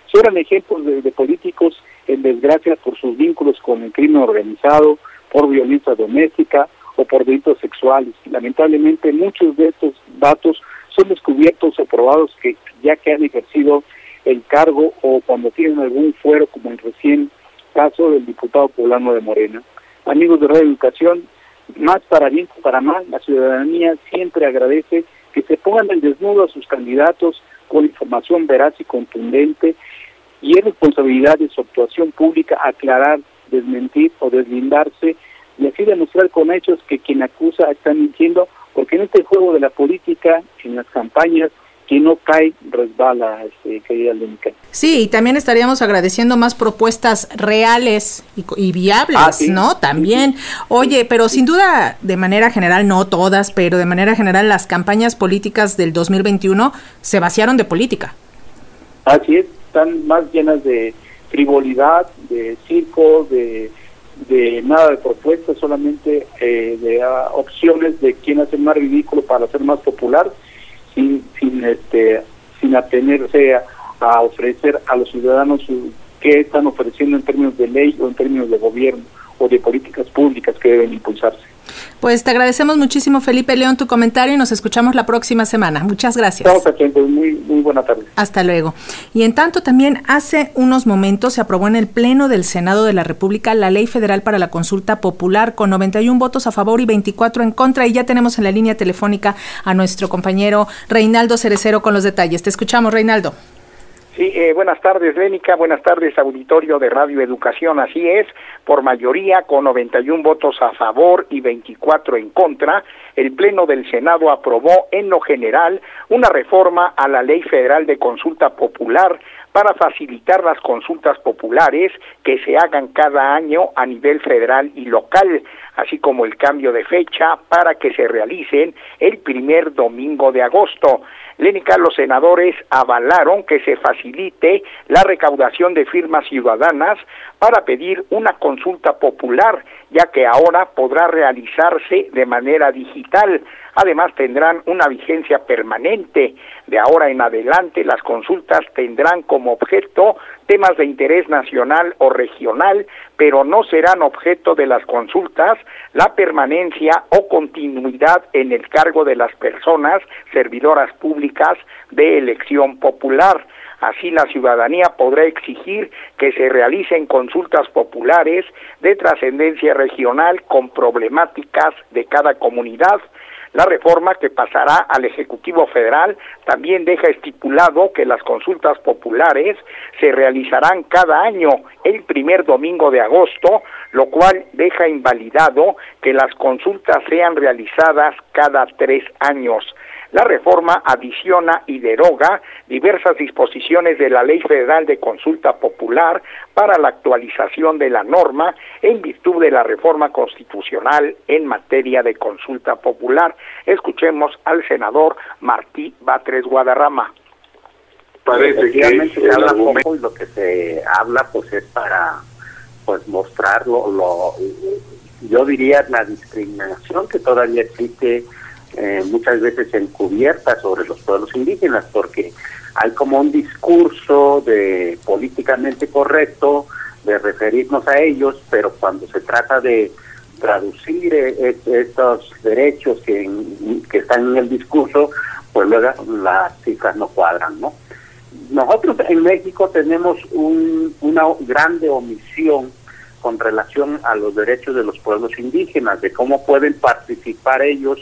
Son ejemplos de, de políticos en desgracia por sus vínculos con el crimen organizado, por violencia doméstica o por delitos sexuales. Lamentablemente muchos de estos datos son descubiertos o probados que ya que han ejercido el cargo o cuando tienen algún fuero, como el recién caso del diputado poblano de Morena. Amigos de Radio Educación, más para bien que para mal, la ciudadanía siempre agradece que se pongan en desnudo a sus candidatos con información veraz y contundente y es responsabilidad de su actuación pública aclarar, desmentir o deslindarse y así demostrar con hechos que quien acusa está mintiendo, porque en este juego de la política, en las campañas, quien no cae resbala, este, querida Lénica. Sí, y también estaríamos agradeciendo más propuestas reales y, viables, ah, ¿no? También. Oye, pero sin duda, de manera general, no todas, pero de manera general, las campañas políticas del 2021 se vaciaron de política. Así es, están más llenas de frivolidad, de circo, de de nada de propuestas, solamente eh, de ah, opciones de quién hacer más ridículo para ser más popular, sin, sin, este, sin atenerse a, a ofrecer a los ciudadanos qué están ofreciendo en términos de ley o en términos de gobierno o de políticas públicas que deben impulsarse. Pues te agradecemos muchísimo, Felipe León, tu comentario y nos escuchamos la próxima semana. Muchas gracias. Estamos atentos. Muy, muy buena tarde. Hasta luego. Y en tanto, también hace unos momentos se aprobó en el Pleno del Senado de la República la Ley Federal para la Consulta Popular con 91 votos a favor y 24 en contra. Y ya tenemos en la línea telefónica a nuestro compañero Reinaldo Cerecero con los detalles. Te escuchamos, Reinaldo. Sí, eh, buenas tardes, Lénica. Buenas tardes, auditorio de Radio Educación. Así es, por mayoría, con 91 votos a favor y 24 en contra, el Pleno del Senado aprobó en lo general una reforma a la Ley Federal de Consulta Popular para facilitar las consultas populares que se hagan cada año a nivel federal y local, así como el cambio de fecha para que se realicen el primer domingo de agosto. Lénica, los senadores avalaron que se facilite la recaudación de firmas ciudadanas para pedir una consulta popular, ya que ahora podrá realizarse de manera digital. Además, tendrán una vigencia permanente. De ahora en adelante, las consultas tendrán como objeto temas de interés nacional o regional, pero no serán objeto de las consultas la permanencia o continuidad en el cargo de las personas servidoras públicas de elección popular. Así la ciudadanía podrá exigir que se realicen consultas populares de trascendencia regional con problemáticas de cada comunidad la reforma que pasará al Ejecutivo Federal también deja estipulado que las consultas populares se realizarán cada año el primer domingo de agosto, lo cual deja invalidado que las consultas sean realizadas cada tres años. La reforma adiciona y deroga diversas disposiciones de la Ley Federal de Consulta Popular para la actualización de la norma en virtud de la reforma constitucional en materia de consulta popular. Escuchemos al senador Martí Batres Guadarrama. Parece que se habla poco y lo que se habla pues es para pues mostrar lo, yo diría la discriminación que todavía existe eh, muchas veces encubierta sobre los pueblos indígenas, porque hay como un discurso de políticamente correcto de referirnos a ellos, pero cuando se trata de traducir eh, estos derechos que, están en el discurso, pues luego las cifras no cuadran, ¿no? Nosotros en México tenemos un, una grande omisión con relación a los derechos de los pueblos indígenas, de cómo pueden participar ellos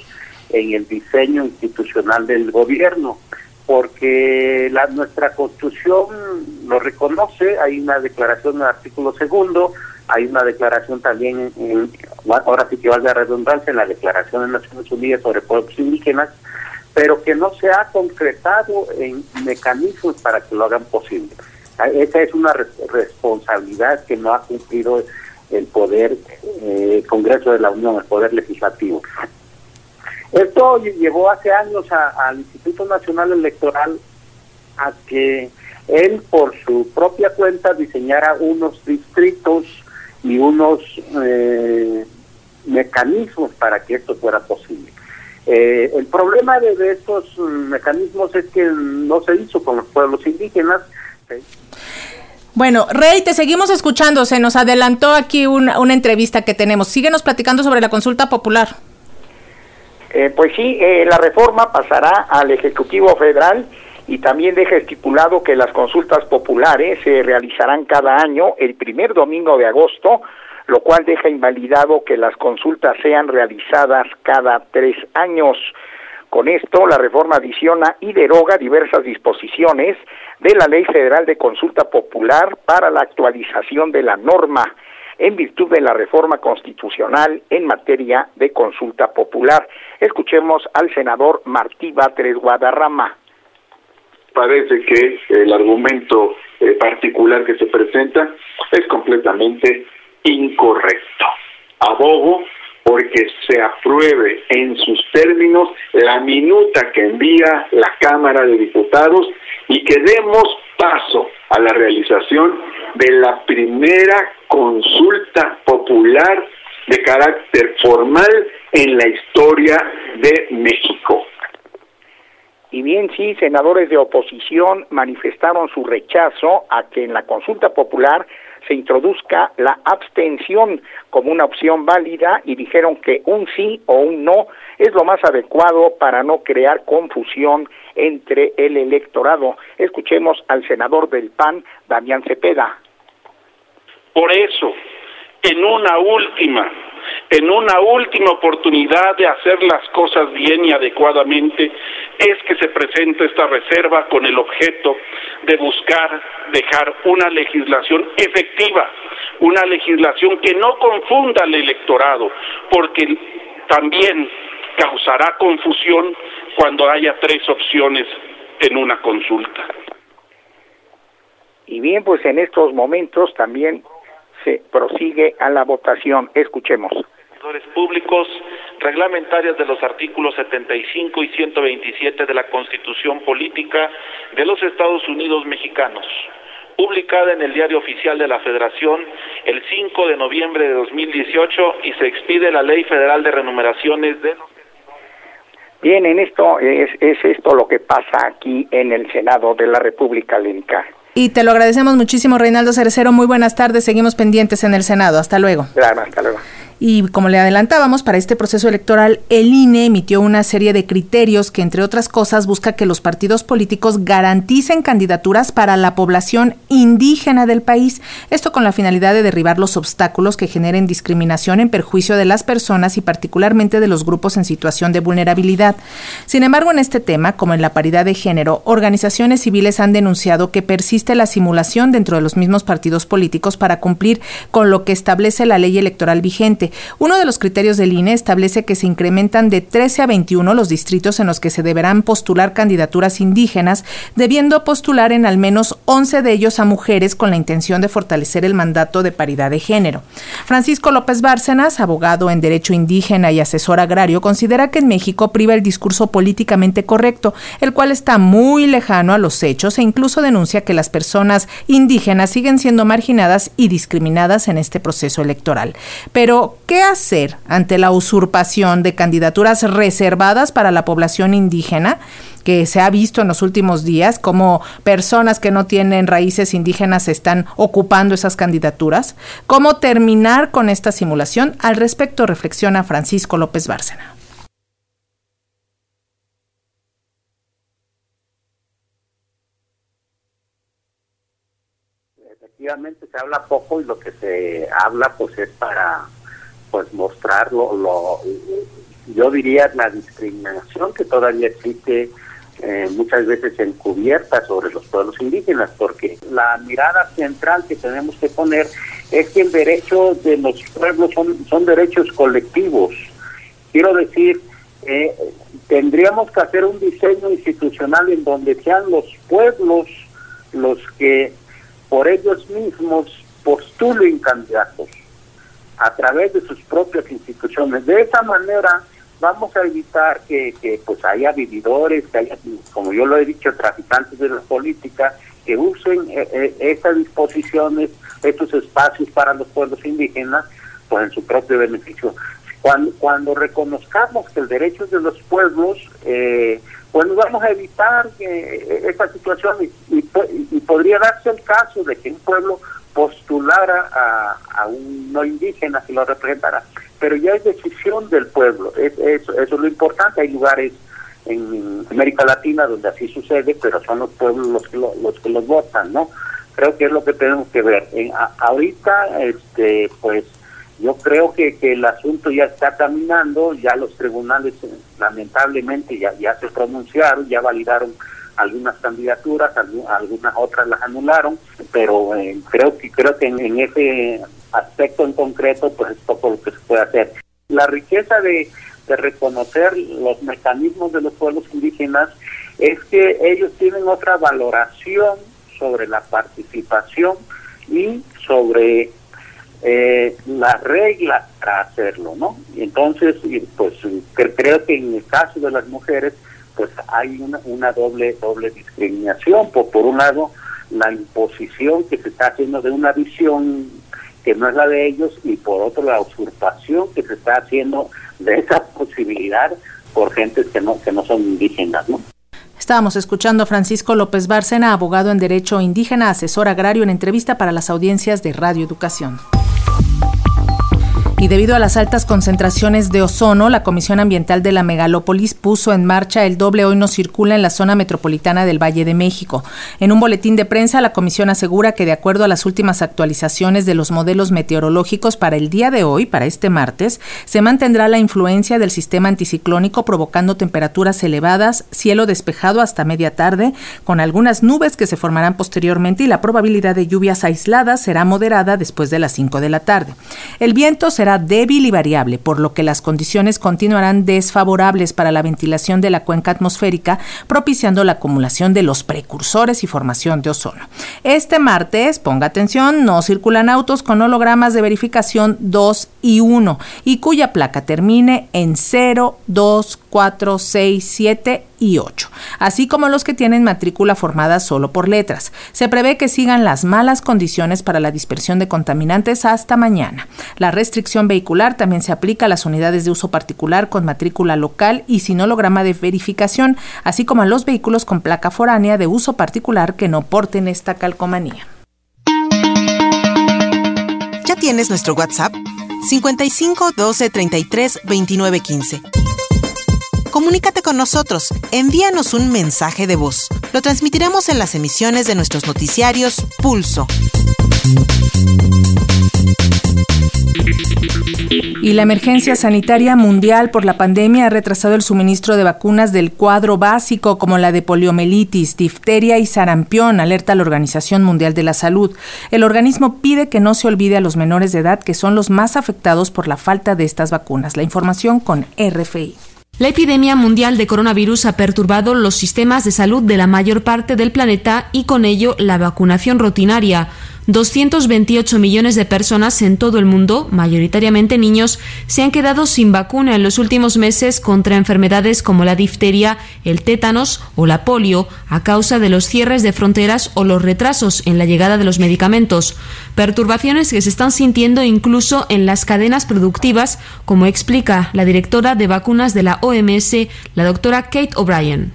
en el diseño institucional del gobierno, porque la, nuestra constitución lo reconoce, hay una declaración en el artículo segundo, hay una declaración también, en, ahora sí que valga redundancia, en la Declaración de Naciones Unidas sobre Pueblos Indígenas, pero que no se ha concretado en mecanismos para que lo hagan posible. Esa es una responsabilidad que no ha cumplido el poder eh, Congreso de la Unión, el poder legislativo. Esto llevó hace años al Instituto Nacional Electoral a que él por su propia cuenta diseñara unos distritos y unos eh, mecanismos para que esto fuera posible. Eh, el problema de, estos mecanismos es que no se hizo con los pueblos indígenas. Bueno, Rey, te seguimos escuchando. Se nos adelantó aquí una, una entrevista que tenemos. Síguenos platicando sobre la consulta popular. Eh, pues sí, eh, la reforma pasará al Ejecutivo Federal y también deja estipulado que las consultas populares se realizarán cada año el primer domingo de agosto, lo cual deja invalidado que las consultas sean realizadas cada tres años. Con esto, la reforma adiciona y deroga diversas disposiciones de la Ley Federal de Consulta Popular para la actualización de la norma en virtud de la reforma constitucional en materia de consulta popular. Escuchemos al senador Martí Batres Guadarrama. Parece que el argumento eh, particular que se presenta es completamente incorrecto. Abogo porque se apruebe en sus términos la minuta que envía la Cámara de Diputados y que demos paso a la realización de la primera consulta popular de carácter formal en la historia de México. Y bien, sí, senadores de oposición manifestaron su rechazo a que en la consulta popular se introduzca la abstención como una opción válida y dijeron que un sí o un no es lo más adecuado para no crear confusión entre el electorado. Escuchemos al senador del PAN, Damián Cepeda. Por eso, en una última en una última oportunidad de hacer las cosas bien y adecuadamente, es que se presenta esta reserva con el objeto de buscar dejar una legislación efectiva, una legislación que no confunda al electorado, porque también causará confusión cuando haya tres opciones en una consulta. Y bien, pues en estos momentos también se prosigue a la votación. Escuchemos. Públicos reglamentarias de los artículos 75 y 127 de la Constitución Política de los Estados Unidos Mexicanos, publicada en el Diario Oficial de la Federación el 5 de noviembre de 2018 y se expide la Ley Federal de Renumeraciones de Bien, en esto es, es esto lo que pasa aquí en el Senado de la República Lénica. Y te lo agradecemos muchísimo, Reinaldo Cerecero. Muy buenas tardes. Seguimos pendientes en el Senado. Hasta luego. Claro, hasta luego. Y como le adelantábamos, para este proceso electoral, el INE emitió una serie de criterios que, entre otras cosas, busca que los partidos políticos garanticen candidaturas para la población indígena del país. Esto con la finalidad de derribar los obstáculos que generen discriminación en perjuicio de las personas y particularmente de los grupos en situación de vulnerabilidad. Sin embargo, en este tema, como en la paridad de género, organizaciones civiles han denunciado que persiste la simulación dentro de los mismos partidos políticos para cumplir con lo que establece la ley electoral vigente uno de los criterios del INE establece que se incrementan de 13 a 21 los distritos en los que se deberán postular candidaturas indígenas, debiendo postular en al menos 11 de ellos a mujeres con la intención de fortalecer el mandato de paridad de género. Francisco López Bárcenas, abogado en derecho indígena y asesor agrario, considera que en México priva el discurso políticamente correcto, el cual está muy lejano a los hechos e incluso denuncia que las personas indígenas siguen siendo marginadas y discriminadas en este proceso electoral. Pero, ¿qué hacer ante la usurpación de candidaturas reservadas para la población indígena? que se ha visto en los últimos días, como personas que no tienen raíces indígenas están ocupando esas candidaturas. ¿Cómo terminar con esta simulación? Al respecto reflexiona Francisco López Bárcena. Efectivamente se habla poco y lo que se habla pues es para pues mostrar lo, yo diría la discriminación que todavía existe eh, muchas veces encubierta sobre los pueblos indígenas, porque la mirada central que tenemos que poner es que el derecho de los pueblos son, son derechos colectivos. Quiero decir, eh, tendríamos que hacer un diseño institucional en donde sean los pueblos los que por ellos mismos postulen candidatos a través de sus propias instituciones. De esa manera vamos a evitar que, que pues haya vividores, que haya, como yo lo he dicho, traficantes de la política, que usen eh, eh, estas disposiciones, estos espacios para los pueblos indígenas, pues en su propio beneficio. Cuando, cuando reconozcamos que el derecho de los pueblos, eh, pues vamos a evitar que esta situación y, y podría darse el caso de que un pueblo postulara a, a un no indígena que lo representara. Pero ya es decisión del pueblo, es, eso, eso es lo importante. Hay lugares en América Latina donde así sucede, pero son los pueblos los que, los que los votan, ¿no? Creo que es lo que tenemos que ver. Ahorita, este, pues, yo creo que, que el asunto ya está caminando, ya los tribunales lamentablemente ya, ya se pronunciaron, ya validaron algunas candidaturas, algunas otras las anularon, pero eh, creo que creo que en, ese aspecto en concreto pues es poco lo que se puede hacer. La riqueza de, reconocer los mecanismos de los pueblos indígenas es que ellos tienen otra valoración sobre la participación y sobre eh, las reglas para hacerlo, ¿no? Entonces, pues creo que en el caso de las mujeres, pues hay una, una doble doble discriminación. Por, por un lado, la imposición que se está haciendo de una visión que no es la de ellos y por otro la usurpación que se está haciendo de esa posibilidad por gentes que no que no son indígenas, ¿no? Estábamos escuchando a Francisco López Bárcena, abogado en Derecho Indígena, asesor agrario en entrevista para las audiencias de Radio Educación. Y debido a las altas concentraciones de ozono, la Comisión Ambiental de la Megalópolis puso en marcha el doble hoy no circula en la zona metropolitana del Valle de México. En un boletín de prensa, la comisión asegura que de acuerdo a las últimas actualizaciones de los modelos meteorológicos para el día de hoy, para este martes, se mantendrá la influencia del sistema anticiclónico provocando temperaturas elevadas, cielo despejado hasta media tarde, con algunas nubes que se formarán posteriormente y la probabilidad de lluvias aisladas será moderada después de las 5 de la tarde. El viento será débil y variable, por lo que las condiciones continuarán desfavorables para la ventilación de la cuenca atmosférica, propiciando la acumulación de los precursores y formación de ozono. Este martes, ponga atención, no circulan autos con hologramas de verificación 2 y 1 y cuya placa termine en 0, 2, 4, 6, 7 y 8, así como los que tienen matrícula formada solo por letras. Se prevé que sigan las malas condiciones para la dispersión de contaminantes hasta mañana. La restricción vehicular también se aplica a las unidades de uso particular con matrícula local y sin holograma de verificación, así como a los vehículos con placa foránea de uso particular que no porten esta calcomanía. ¿Ya tienes nuestro WhatsApp? 55 12 33 29 15 comunícate con nosotros. Envíanos un mensaje de voz. Lo transmitiremos en las emisiones de nuestros noticiarios Pulso. Y la emergencia sanitaria mundial por la pandemia ha retrasado el suministro de vacunas del cuadro básico como la de poliomielitis, difteria y sarampión, alerta la Organización Mundial de la Salud. El organismo pide que no se olvide a los menores de edad que son los más afectados por la falta de estas vacunas. La información con RFI. La epidemia mundial de coronavirus ha perturbado los sistemas de salud de la mayor parte del planeta y con ello la vacunación rutinaria. 228 millones de personas en todo el mundo, mayoritariamente niños, se han quedado sin vacuna en los últimos meses contra enfermedades como la difteria, el tétanos o la polio a causa de los cierres de fronteras o los retrasos en la llegada de los medicamentos. Perturbaciones que se están sintiendo incluso en las cadenas productivas, como explica la directora de vacunas de la OMS, la doctora Kate O'Brien.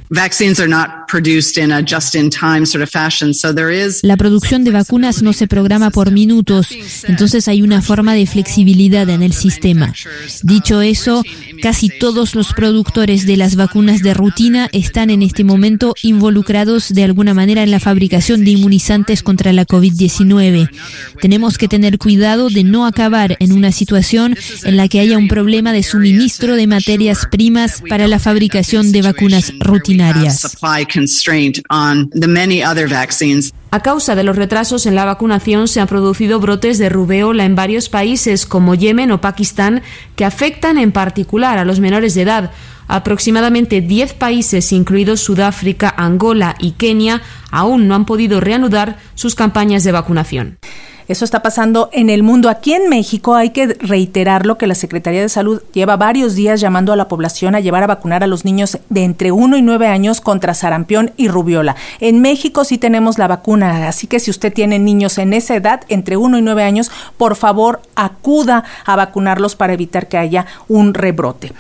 La producción de vacunas no se programa por minutos, entonces hay una forma de flexibilidad en el sistema. Dicho eso, casi todos los productores de las vacunas de rutina están en este momento involucrados de alguna manera en la fabricación de inmunizantes contra la COVID-19. Tenemos que tener cuidado de no acabar en una situación en la que haya un problema de suministro de materias primas para la fabricación de vacunas rutinarias. A causa de los retrasos en la vacunación se han producido brotes de rubeola en varios países como Yemen o Pakistán que afectan en particular a los menores de edad. Aproximadamente 10 países, incluidos Sudáfrica, Angola y Kenia, aún no han podido reanudar sus campañas de vacunación. Eso está pasando en el mundo. Aquí en México hay que reiterar lo que la Secretaría de Salud lleva varios días llamando a la población a llevar a vacunar a los niños de entre 1 y 9 años contra sarampión y rubiola. En México sí tenemos la vacuna, así que si usted tiene niños en esa edad, entre 1 y 9 años, por favor acuda a vacunarlos para evitar que haya un rebrote.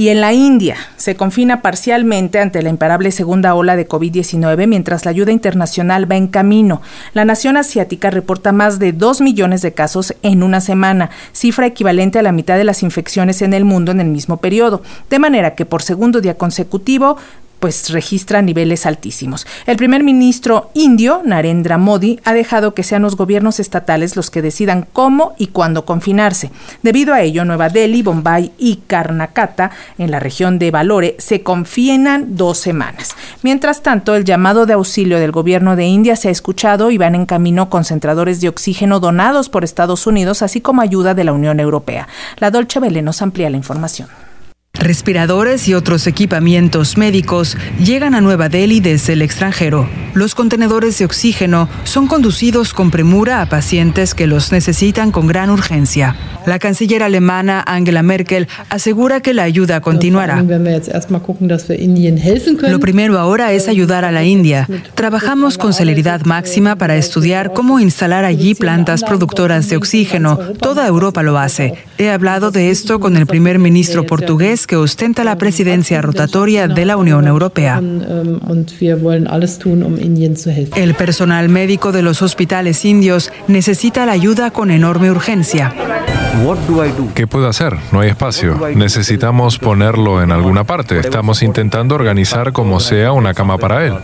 Y en la India se confina parcialmente ante la imparable segunda ola de COVID-19 mientras la ayuda internacional va en camino. La nación asiática reporta más de 2 millones de casos en una semana, cifra equivalente a la mitad de las infecciones en el mundo en el mismo periodo, de manera que por segundo día consecutivo pues registra niveles altísimos. El primer ministro indio, Narendra Modi, ha dejado que sean los gobiernos estatales los que decidan cómo y cuándo confinarse. Debido a ello, Nueva Delhi, Bombay y Karnataka, en la región de Valore, se confinan dos semanas. Mientras tanto, el llamado de auxilio del gobierno de India se ha escuchado y van en camino concentradores de oxígeno donados por Estados Unidos, así como ayuda de la Unión Europea. La Dolce Vele nos amplía la información. Respiradores y otros equipamientos médicos llegan a Nueva Delhi desde el extranjero. Los contenedores de oxígeno son conducidos con premura a pacientes que los necesitan con gran urgencia. La canciller alemana Angela Merkel asegura que la ayuda continuará. Lo primero ahora es ayudar a la India. Trabajamos con celeridad máxima para estudiar cómo instalar allí plantas productoras de oxígeno. Toda Europa lo hace. He hablado de esto con el primer ministro portugués que ostenta la presidencia rotatoria de la Unión Europea. El personal médico de los hospitales indios necesita la ayuda con enorme urgencia. ¿Qué puedo hacer? No hay espacio. Necesitamos ponerlo en alguna parte. Estamos intentando organizar como sea una cama para él.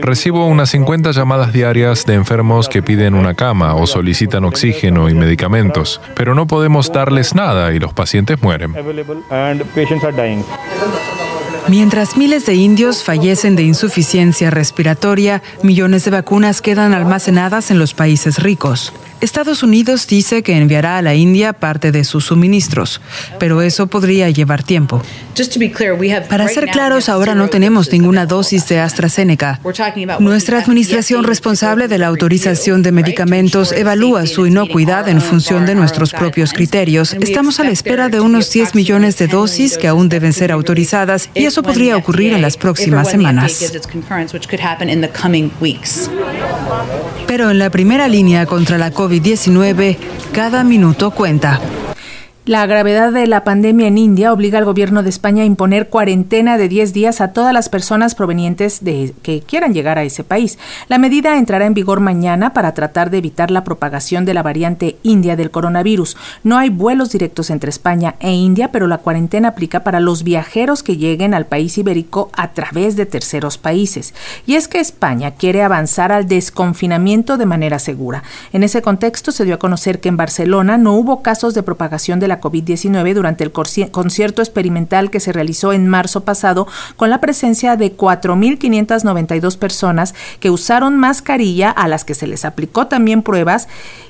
Recibo unas 50 llamadas diarias de enfermos que piden una cama o solicitan oxígeno y medicamentos, pero no podemos darles nada y los pacientes mueren. Mientras miles de indios fallecen de insuficiencia respiratoria, millones de vacunas quedan almacenadas en los países ricos. Estados Unidos dice que enviará a la India parte de sus suministros, pero eso podría llevar tiempo. Para ser claros, ahora no tenemos ninguna dosis de AstraZeneca. Nuestra administración responsable de la autorización de medicamentos evalúa su inocuidad en función de nuestros propios criterios. Estamos a la espera de unos 10 millones de dosis que aún deben ser autorizadas y eso podría ocurrir en las próximas semanas. Pero en la primera línea contra la COVID-19, cada minuto cuenta. La gravedad de la pandemia en India obliga al gobierno de España a imponer cuarentena de 10 días a todas las personas provenientes de que quieran llegar a ese país. La medida entrará en vigor mañana para tratar de evitar la propagación de la variante india del coronavirus. No hay vuelos directos entre España e India, pero la cuarentena aplica para los viajeros que lleguen al país ibérico a través de terceros países. Y es que España quiere avanzar al desconfinamiento de manera segura. En ese contexto se dio a conocer que en Barcelona no hubo casos de propagación de la COVID-19 durante el concierto experimental que se realizó en marzo pasado con la presencia de 4.592 personas que usaron mascarilla a las que se les aplicó también pruebas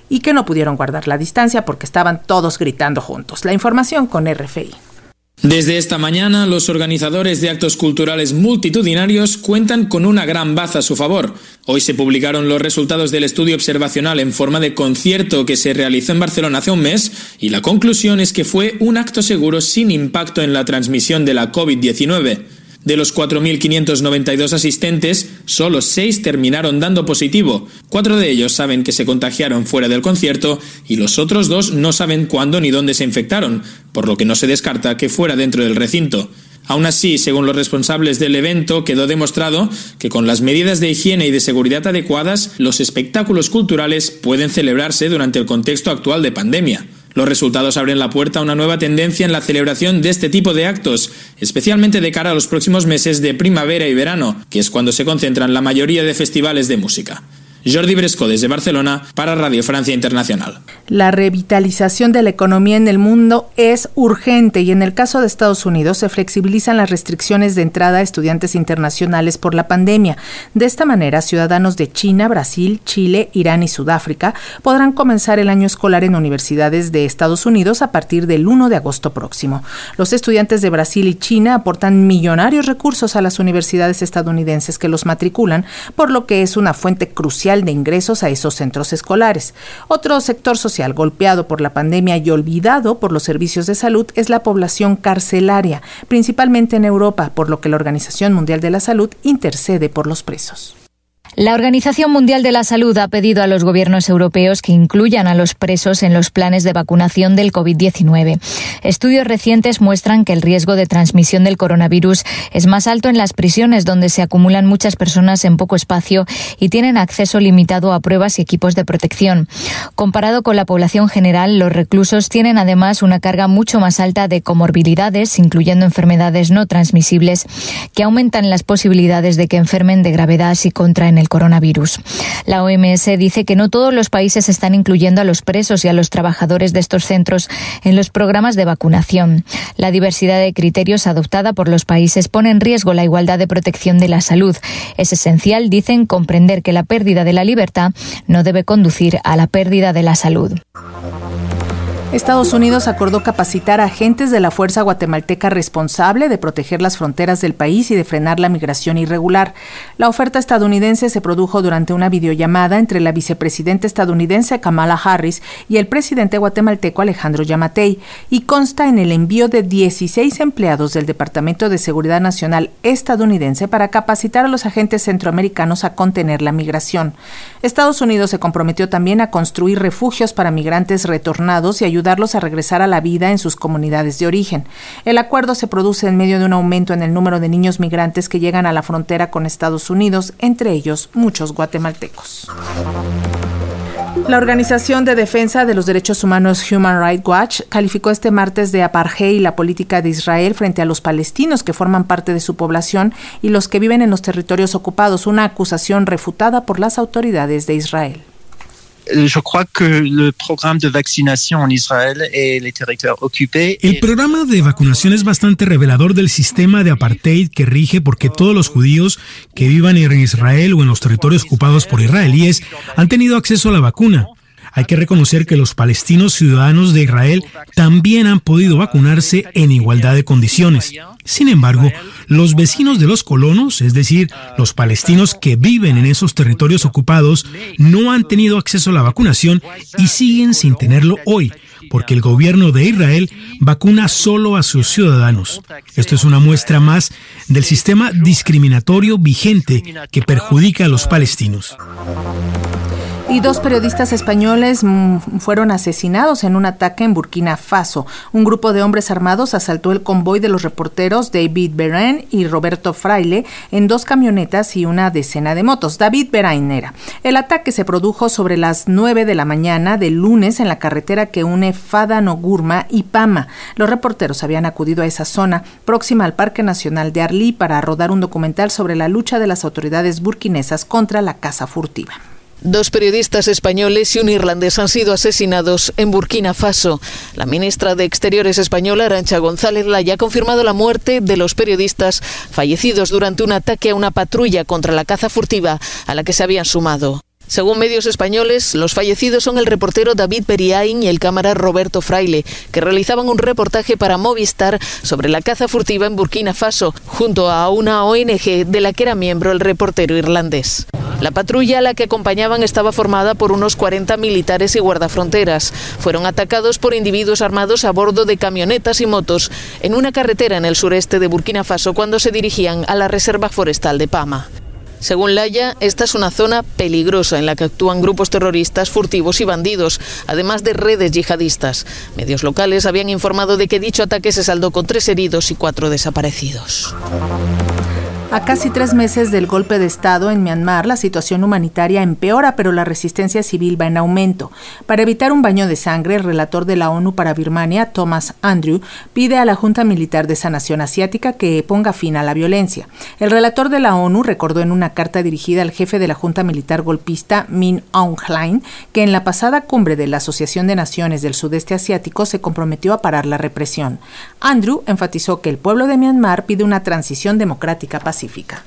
y que no pudieron guardar la distancia porque estaban todos gritando juntos. La información con RFI. Desde esta mañana, los organizadores de actos culturales multitudinarios cuentan con una gran baza a su favor. Hoy se publicaron los resultados del estudio observacional en forma de concierto que se realizó en Barcelona hace un mes y la conclusión es que fue un acto seguro sin impacto en la transmisión de la COVID-19. De los 4.592 asistentes, solo 6 terminaron dando positivo. Cuatro de ellos saben que se contagiaron fuera del concierto y los otros dos no saben cuándo ni dónde se infectaron, por lo que no se descarta que fuera dentro del recinto. Aún así, según los responsables del evento, quedó demostrado que con las medidas de higiene y de seguridad adecuadas, los espectáculos culturales pueden celebrarse durante el contexto actual de pandemia. Los resultados abren la puerta a una nueva tendencia en la celebración de este tipo de actos, especialmente de cara a los próximos meses de primavera y verano, que es cuando se concentran la mayoría de festivales de música. Jordi Bresco desde Barcelona para Radio Francia Internacional. La revitalización de la economía en el mundo es urgente y en el caso de Estados Unidos se flexibilizan las restricciones de entrada a estudiantes internacionales por la pandemia. De esta manera, ciudadanos de China, Brasil, Chile, Irán y Sudáfrica podrán comenzar el año escolar en universidades de Estados Unidos a partir del 1 de agosto próximo. Los estudiantes de Brasil y China aportan millonarios recursos a las universidades estadounidenses que los matriculan, por lo que es una fuente crucial de ingresos a esos centros escolares. Otro sector social golpeado por la pandemia y olvidado por los servicios de salud es la población carcelaria, principalmente en Europa, por lo que la Organización Mundial de la Salud intercede por los presos. La Organización Mundial de la Salud ha pedido a los gobiernos europeos que incluyan a los presos en los planes de vacunación del COVID-19. Estudios recientes muestran que el riesgo de transmisión del coronavirus es más alto en las prisiones donde se acumulan muchas personas en poco espacio y tienen acceso limitado a pruebas y equipos de protección. Comparado con la población general, los reclusos tienen además una carga mucho más alta de comorbilidades, incluyendo enfermedades no transmisibles, que aumentan las posibilidades de que enfermen de gravedad si contraen el coronavirus. La OMS dice que no todos los países están incluyendo a los presos y a los trabajadores de estos centros en los programas de vacunación. La diversidad de criterios adoptada por los países pone en riesgo la igualdad de protección de la salud. Es esencial, dicen, comprender que la pérdida de la libertad no debe conducir a la pérdida de la salud. Estados Unidos acordó capacitar a agentes de la Fuerza Guatemalteca responsable de proteger las fronteras del país y de frenar la migración irregular. La oferta estadounidense se produjo durante una videollamada entre la vicepresidenta estadounidense Kamala Harris y el presidente guatemalteco Alejandro Yamatei y consta en el envío de 16 empleados del Departamento de Seguridad Nacional estadounidense para capacitar a los agentes centroamericanos a contener la migración. Estados Unidos se comprometió también a construir refugios para migrantes retornados y ayudar ayudarlos a regresar a la vida en sus comunidades de origen. El acuerdo se produce en medio de un aumento en el número de niños migrantes que llegan a la frontera con Estados Unidos, entre ellos muchos guatemaltecos. La Organización de Defensa de los Derechos Humanos Human Rights Watch calificó este martes de apartheid la política de Israel frente a los palestinos que forman parte de su población y los que viven en los territorios ocupados, una acusación refutada por las autoridades de Israel. Euh, je crois que le programme de vaccinación en Israel et les territoires occupés. El programa de vacunación es bastante revelador del sistema de apartheid que rige porque todos los judíos que vivan en Israel o en los territorios ocupados por israelíes han tenido acceso a la vacuna. Hay que reconocer que los palestinos ciudadanos de Israel también han podido vacunarse en igualdad de condiciones. Sin embargo, los vecinos de los colonos, es decir, los palestinos que viven en esos territorios ocupados, no han tenido acceso a la vacunación y siguen sin tenerlo hoy, porque el gobierno de Israel vacuna solo a sus ciudadanos. Esto es una muestra más del sistema discriminatorio vigente que perjudica a los palestinos y dos periodistas españoles mm, fueron asesinados en un ataque en Burkina Faso. Un grupo de hombres armados asaltó el convoy de los reporteros David Berain y Roberto Fraile en dos camionetas y una decena de motos. David Berain era. El ataque se produjo sobre las 9 de la mañana del lunes en la carretera que une Fadano Gurma y Pama. Los reporteros habían acudido a esa zona próxima al Parque Nacional de Arlí para rodar un documental sobre la lucha de las autoridades burkinesas contra la caza furtiva. Dos periodistas españoles y un irlandés han sido asesinados en Burkina Faso. La ministra de Exteriores española, Arancha González Laya, ha confirmado la muerte de los periodistas fallecidos durante un ataque a una patrulla contra la caza furtiva a la que se habían sumado. Según medios españoles, los fallecidos son el reportero David Periain y el cámara Roberto Fraile, que realizaban un reportaje para Movistar sobre la caza furtiva en Burkina Faso, junto a una ONG de la que era miembro el reportero irlandés. La patrulla a la que acompañaban estaba formada por unos 40 militares y guardafronteras. Fueron atacados por individuos armados a bordo de camionetas y motos en una carretera en el sureste de Burkina Faso cuando se dirigían a la reserva forestal de Pama. Según Laya, esta es una zona peligrosa en la que actúan grupos terroristas furtivos y bandidos, además de redes yihadistas. Medios locales habían informado de que dicho ataque se saldó con tres heridos y cuatro desaparecidos. A casi tres meses del golpe de Estado en Myanmar, la situación humanitaria empeora, pero la resistencia civil va en aumento. Para evitar un baño de sangre, el relator de la ONU para Birmania, Thomas Andrew, pide a la Junta Militar de esa nación asiática que ponga fin a la violencia. El relator de la ONU recordó en una carta dirigida al jefe de la Junta Militar golpista, Min Aung Hlaing, que en la pasada cumbre de la Asociación de Naciones del Sudeste Asiático se comprometió a parar la represión. Andrew enfatizó que el pueblo de Myanmar pide una transición democrática pacífica. Pacífica.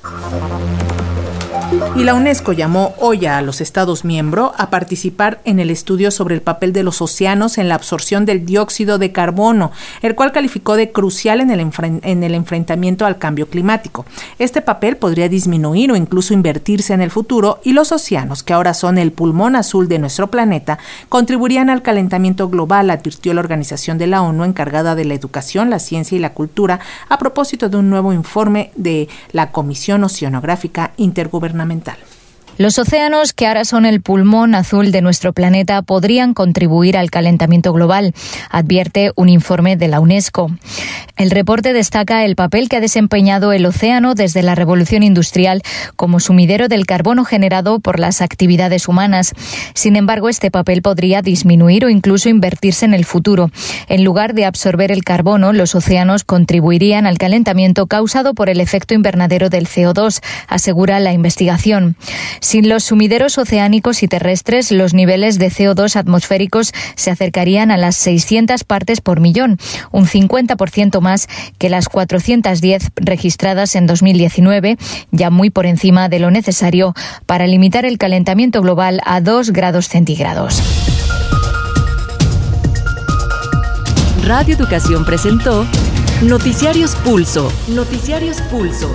Y la UNESCO llamó hoy a los Estados miembros a participar en el estudio sobre el papel de los océanos en la absorción del dióxido de carbono, el cual calificó de crucial en el, en el enfrentamiento al cambio climático. Este papel podría disminuir o incluso invertirse en el futuro y los océanos, que ahora son el pulmón azul de nuestro planeta, contribuirían al calentamiento global, advirtió la Organización de la ONU encargada de la educación, la ciencia y la cultura a propósito de un nuevo informe de la Comisión Oceanográfica Intergubernamental ornamental. Los océanos, que ahora son el pulmón azul de nuestro planeta, podrían contribuir al calentamiento global, advierte un informe de la UNESCO. El reporte destaca el papel que ha desempeñado el océano desde la revolución industrial como sumidero del carbono generado por las actividades humanas. Sin embargo, este papel podría disminuir o incluso invertirse en el futuro. En lugar de absorber el carbono, los océanos contribuirían al calentamiento causado por el efecto invernadero del CO2, asegura la investigación. Sin los sumideros oceánicos y terrestres, los niveles de CO2 atmosféricos se acercarían a las 600 partes por millón, un 50% más que las 410 registradas en 2019, ya muy por encima de lo necesario para limitar el calentamiento global a 2 grados centígrados. Radio Educación presentó Noticiarios Pulso. Noticiarios Pulso.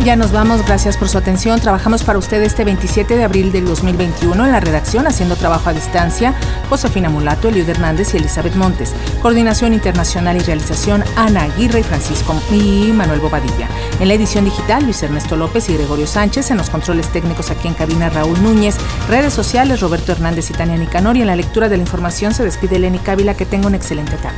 Ya nos vamos, gracias por su atención. Trabajamos para usted este 27 de abril del 2021 en la redacción, haciendo trabajo a distancia, Josefina Mulato, Eliud Hernández y Elizabeth Montes. Coordinación internacional y realización, Ana Aguirre y Francisco y Manuel Bobadilla. En la edición digital, Luis Ernesto López y Gregorio Sánchez. En los controles técnicos aquí en cabina, Raúl Núñez. Redes sociales, Roberto Hernández y Tania Nicanor. Y en la lectura de la información se despide Lenny Cávila. Que tenga una excelente tarde.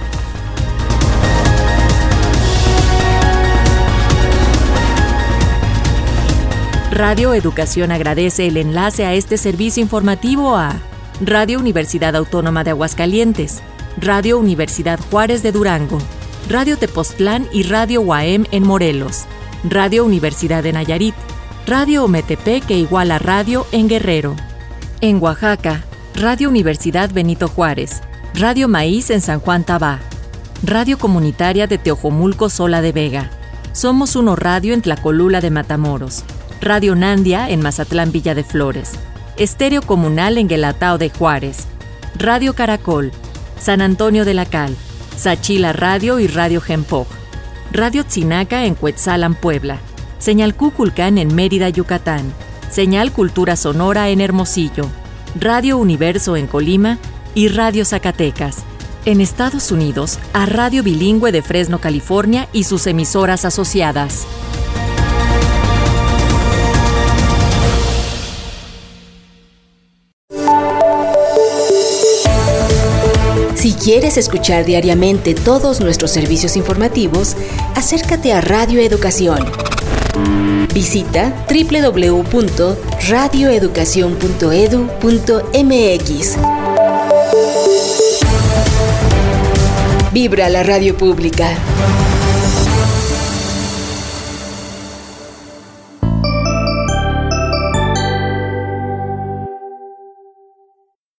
Radio Educación agradece el enlace a este servicio informativo a Radio Universidad Autónoma de Aguascalientes, Radio Universidad Juárez de Durango, Radio Tepoztlán y Radio UAM en Morelos, Radio Universidad de Nayarit, Radio Ometepec que igual a Radio en Guerrero. En Oaxaca, Radio Universidad Benito Juárez, Radio Maíz en San Juan Tabá, Radio Comunitaria de Teojomulco Sola de Vega. Somos Uno Radio en Tlacolula de Matamoros. Radio Nandia en Mazatlán Villa de Flores, Estéreo Comunal en Guelatao de Juárez, Radio Caracol, San Antonio de la Cal, Sachila Radio y Radio Gempoj, Radio Tzinaca en Cuetzalan, Puebla, Señal Cuculcán en Mérida, Yucatán, Señal Cultura Sonora en Hermosillo, Radio Universo en Colima y Radio Zacatecas. En Estados Unidos, a Radio Bilingüe de Fresno, California y sus emisoras asociadas. Quieres escuchar diariamente todos nuestros servicios informativos, acércate a Radio Educación. Visita www.radioeducacion.edu.mx. Vibra la radio pública.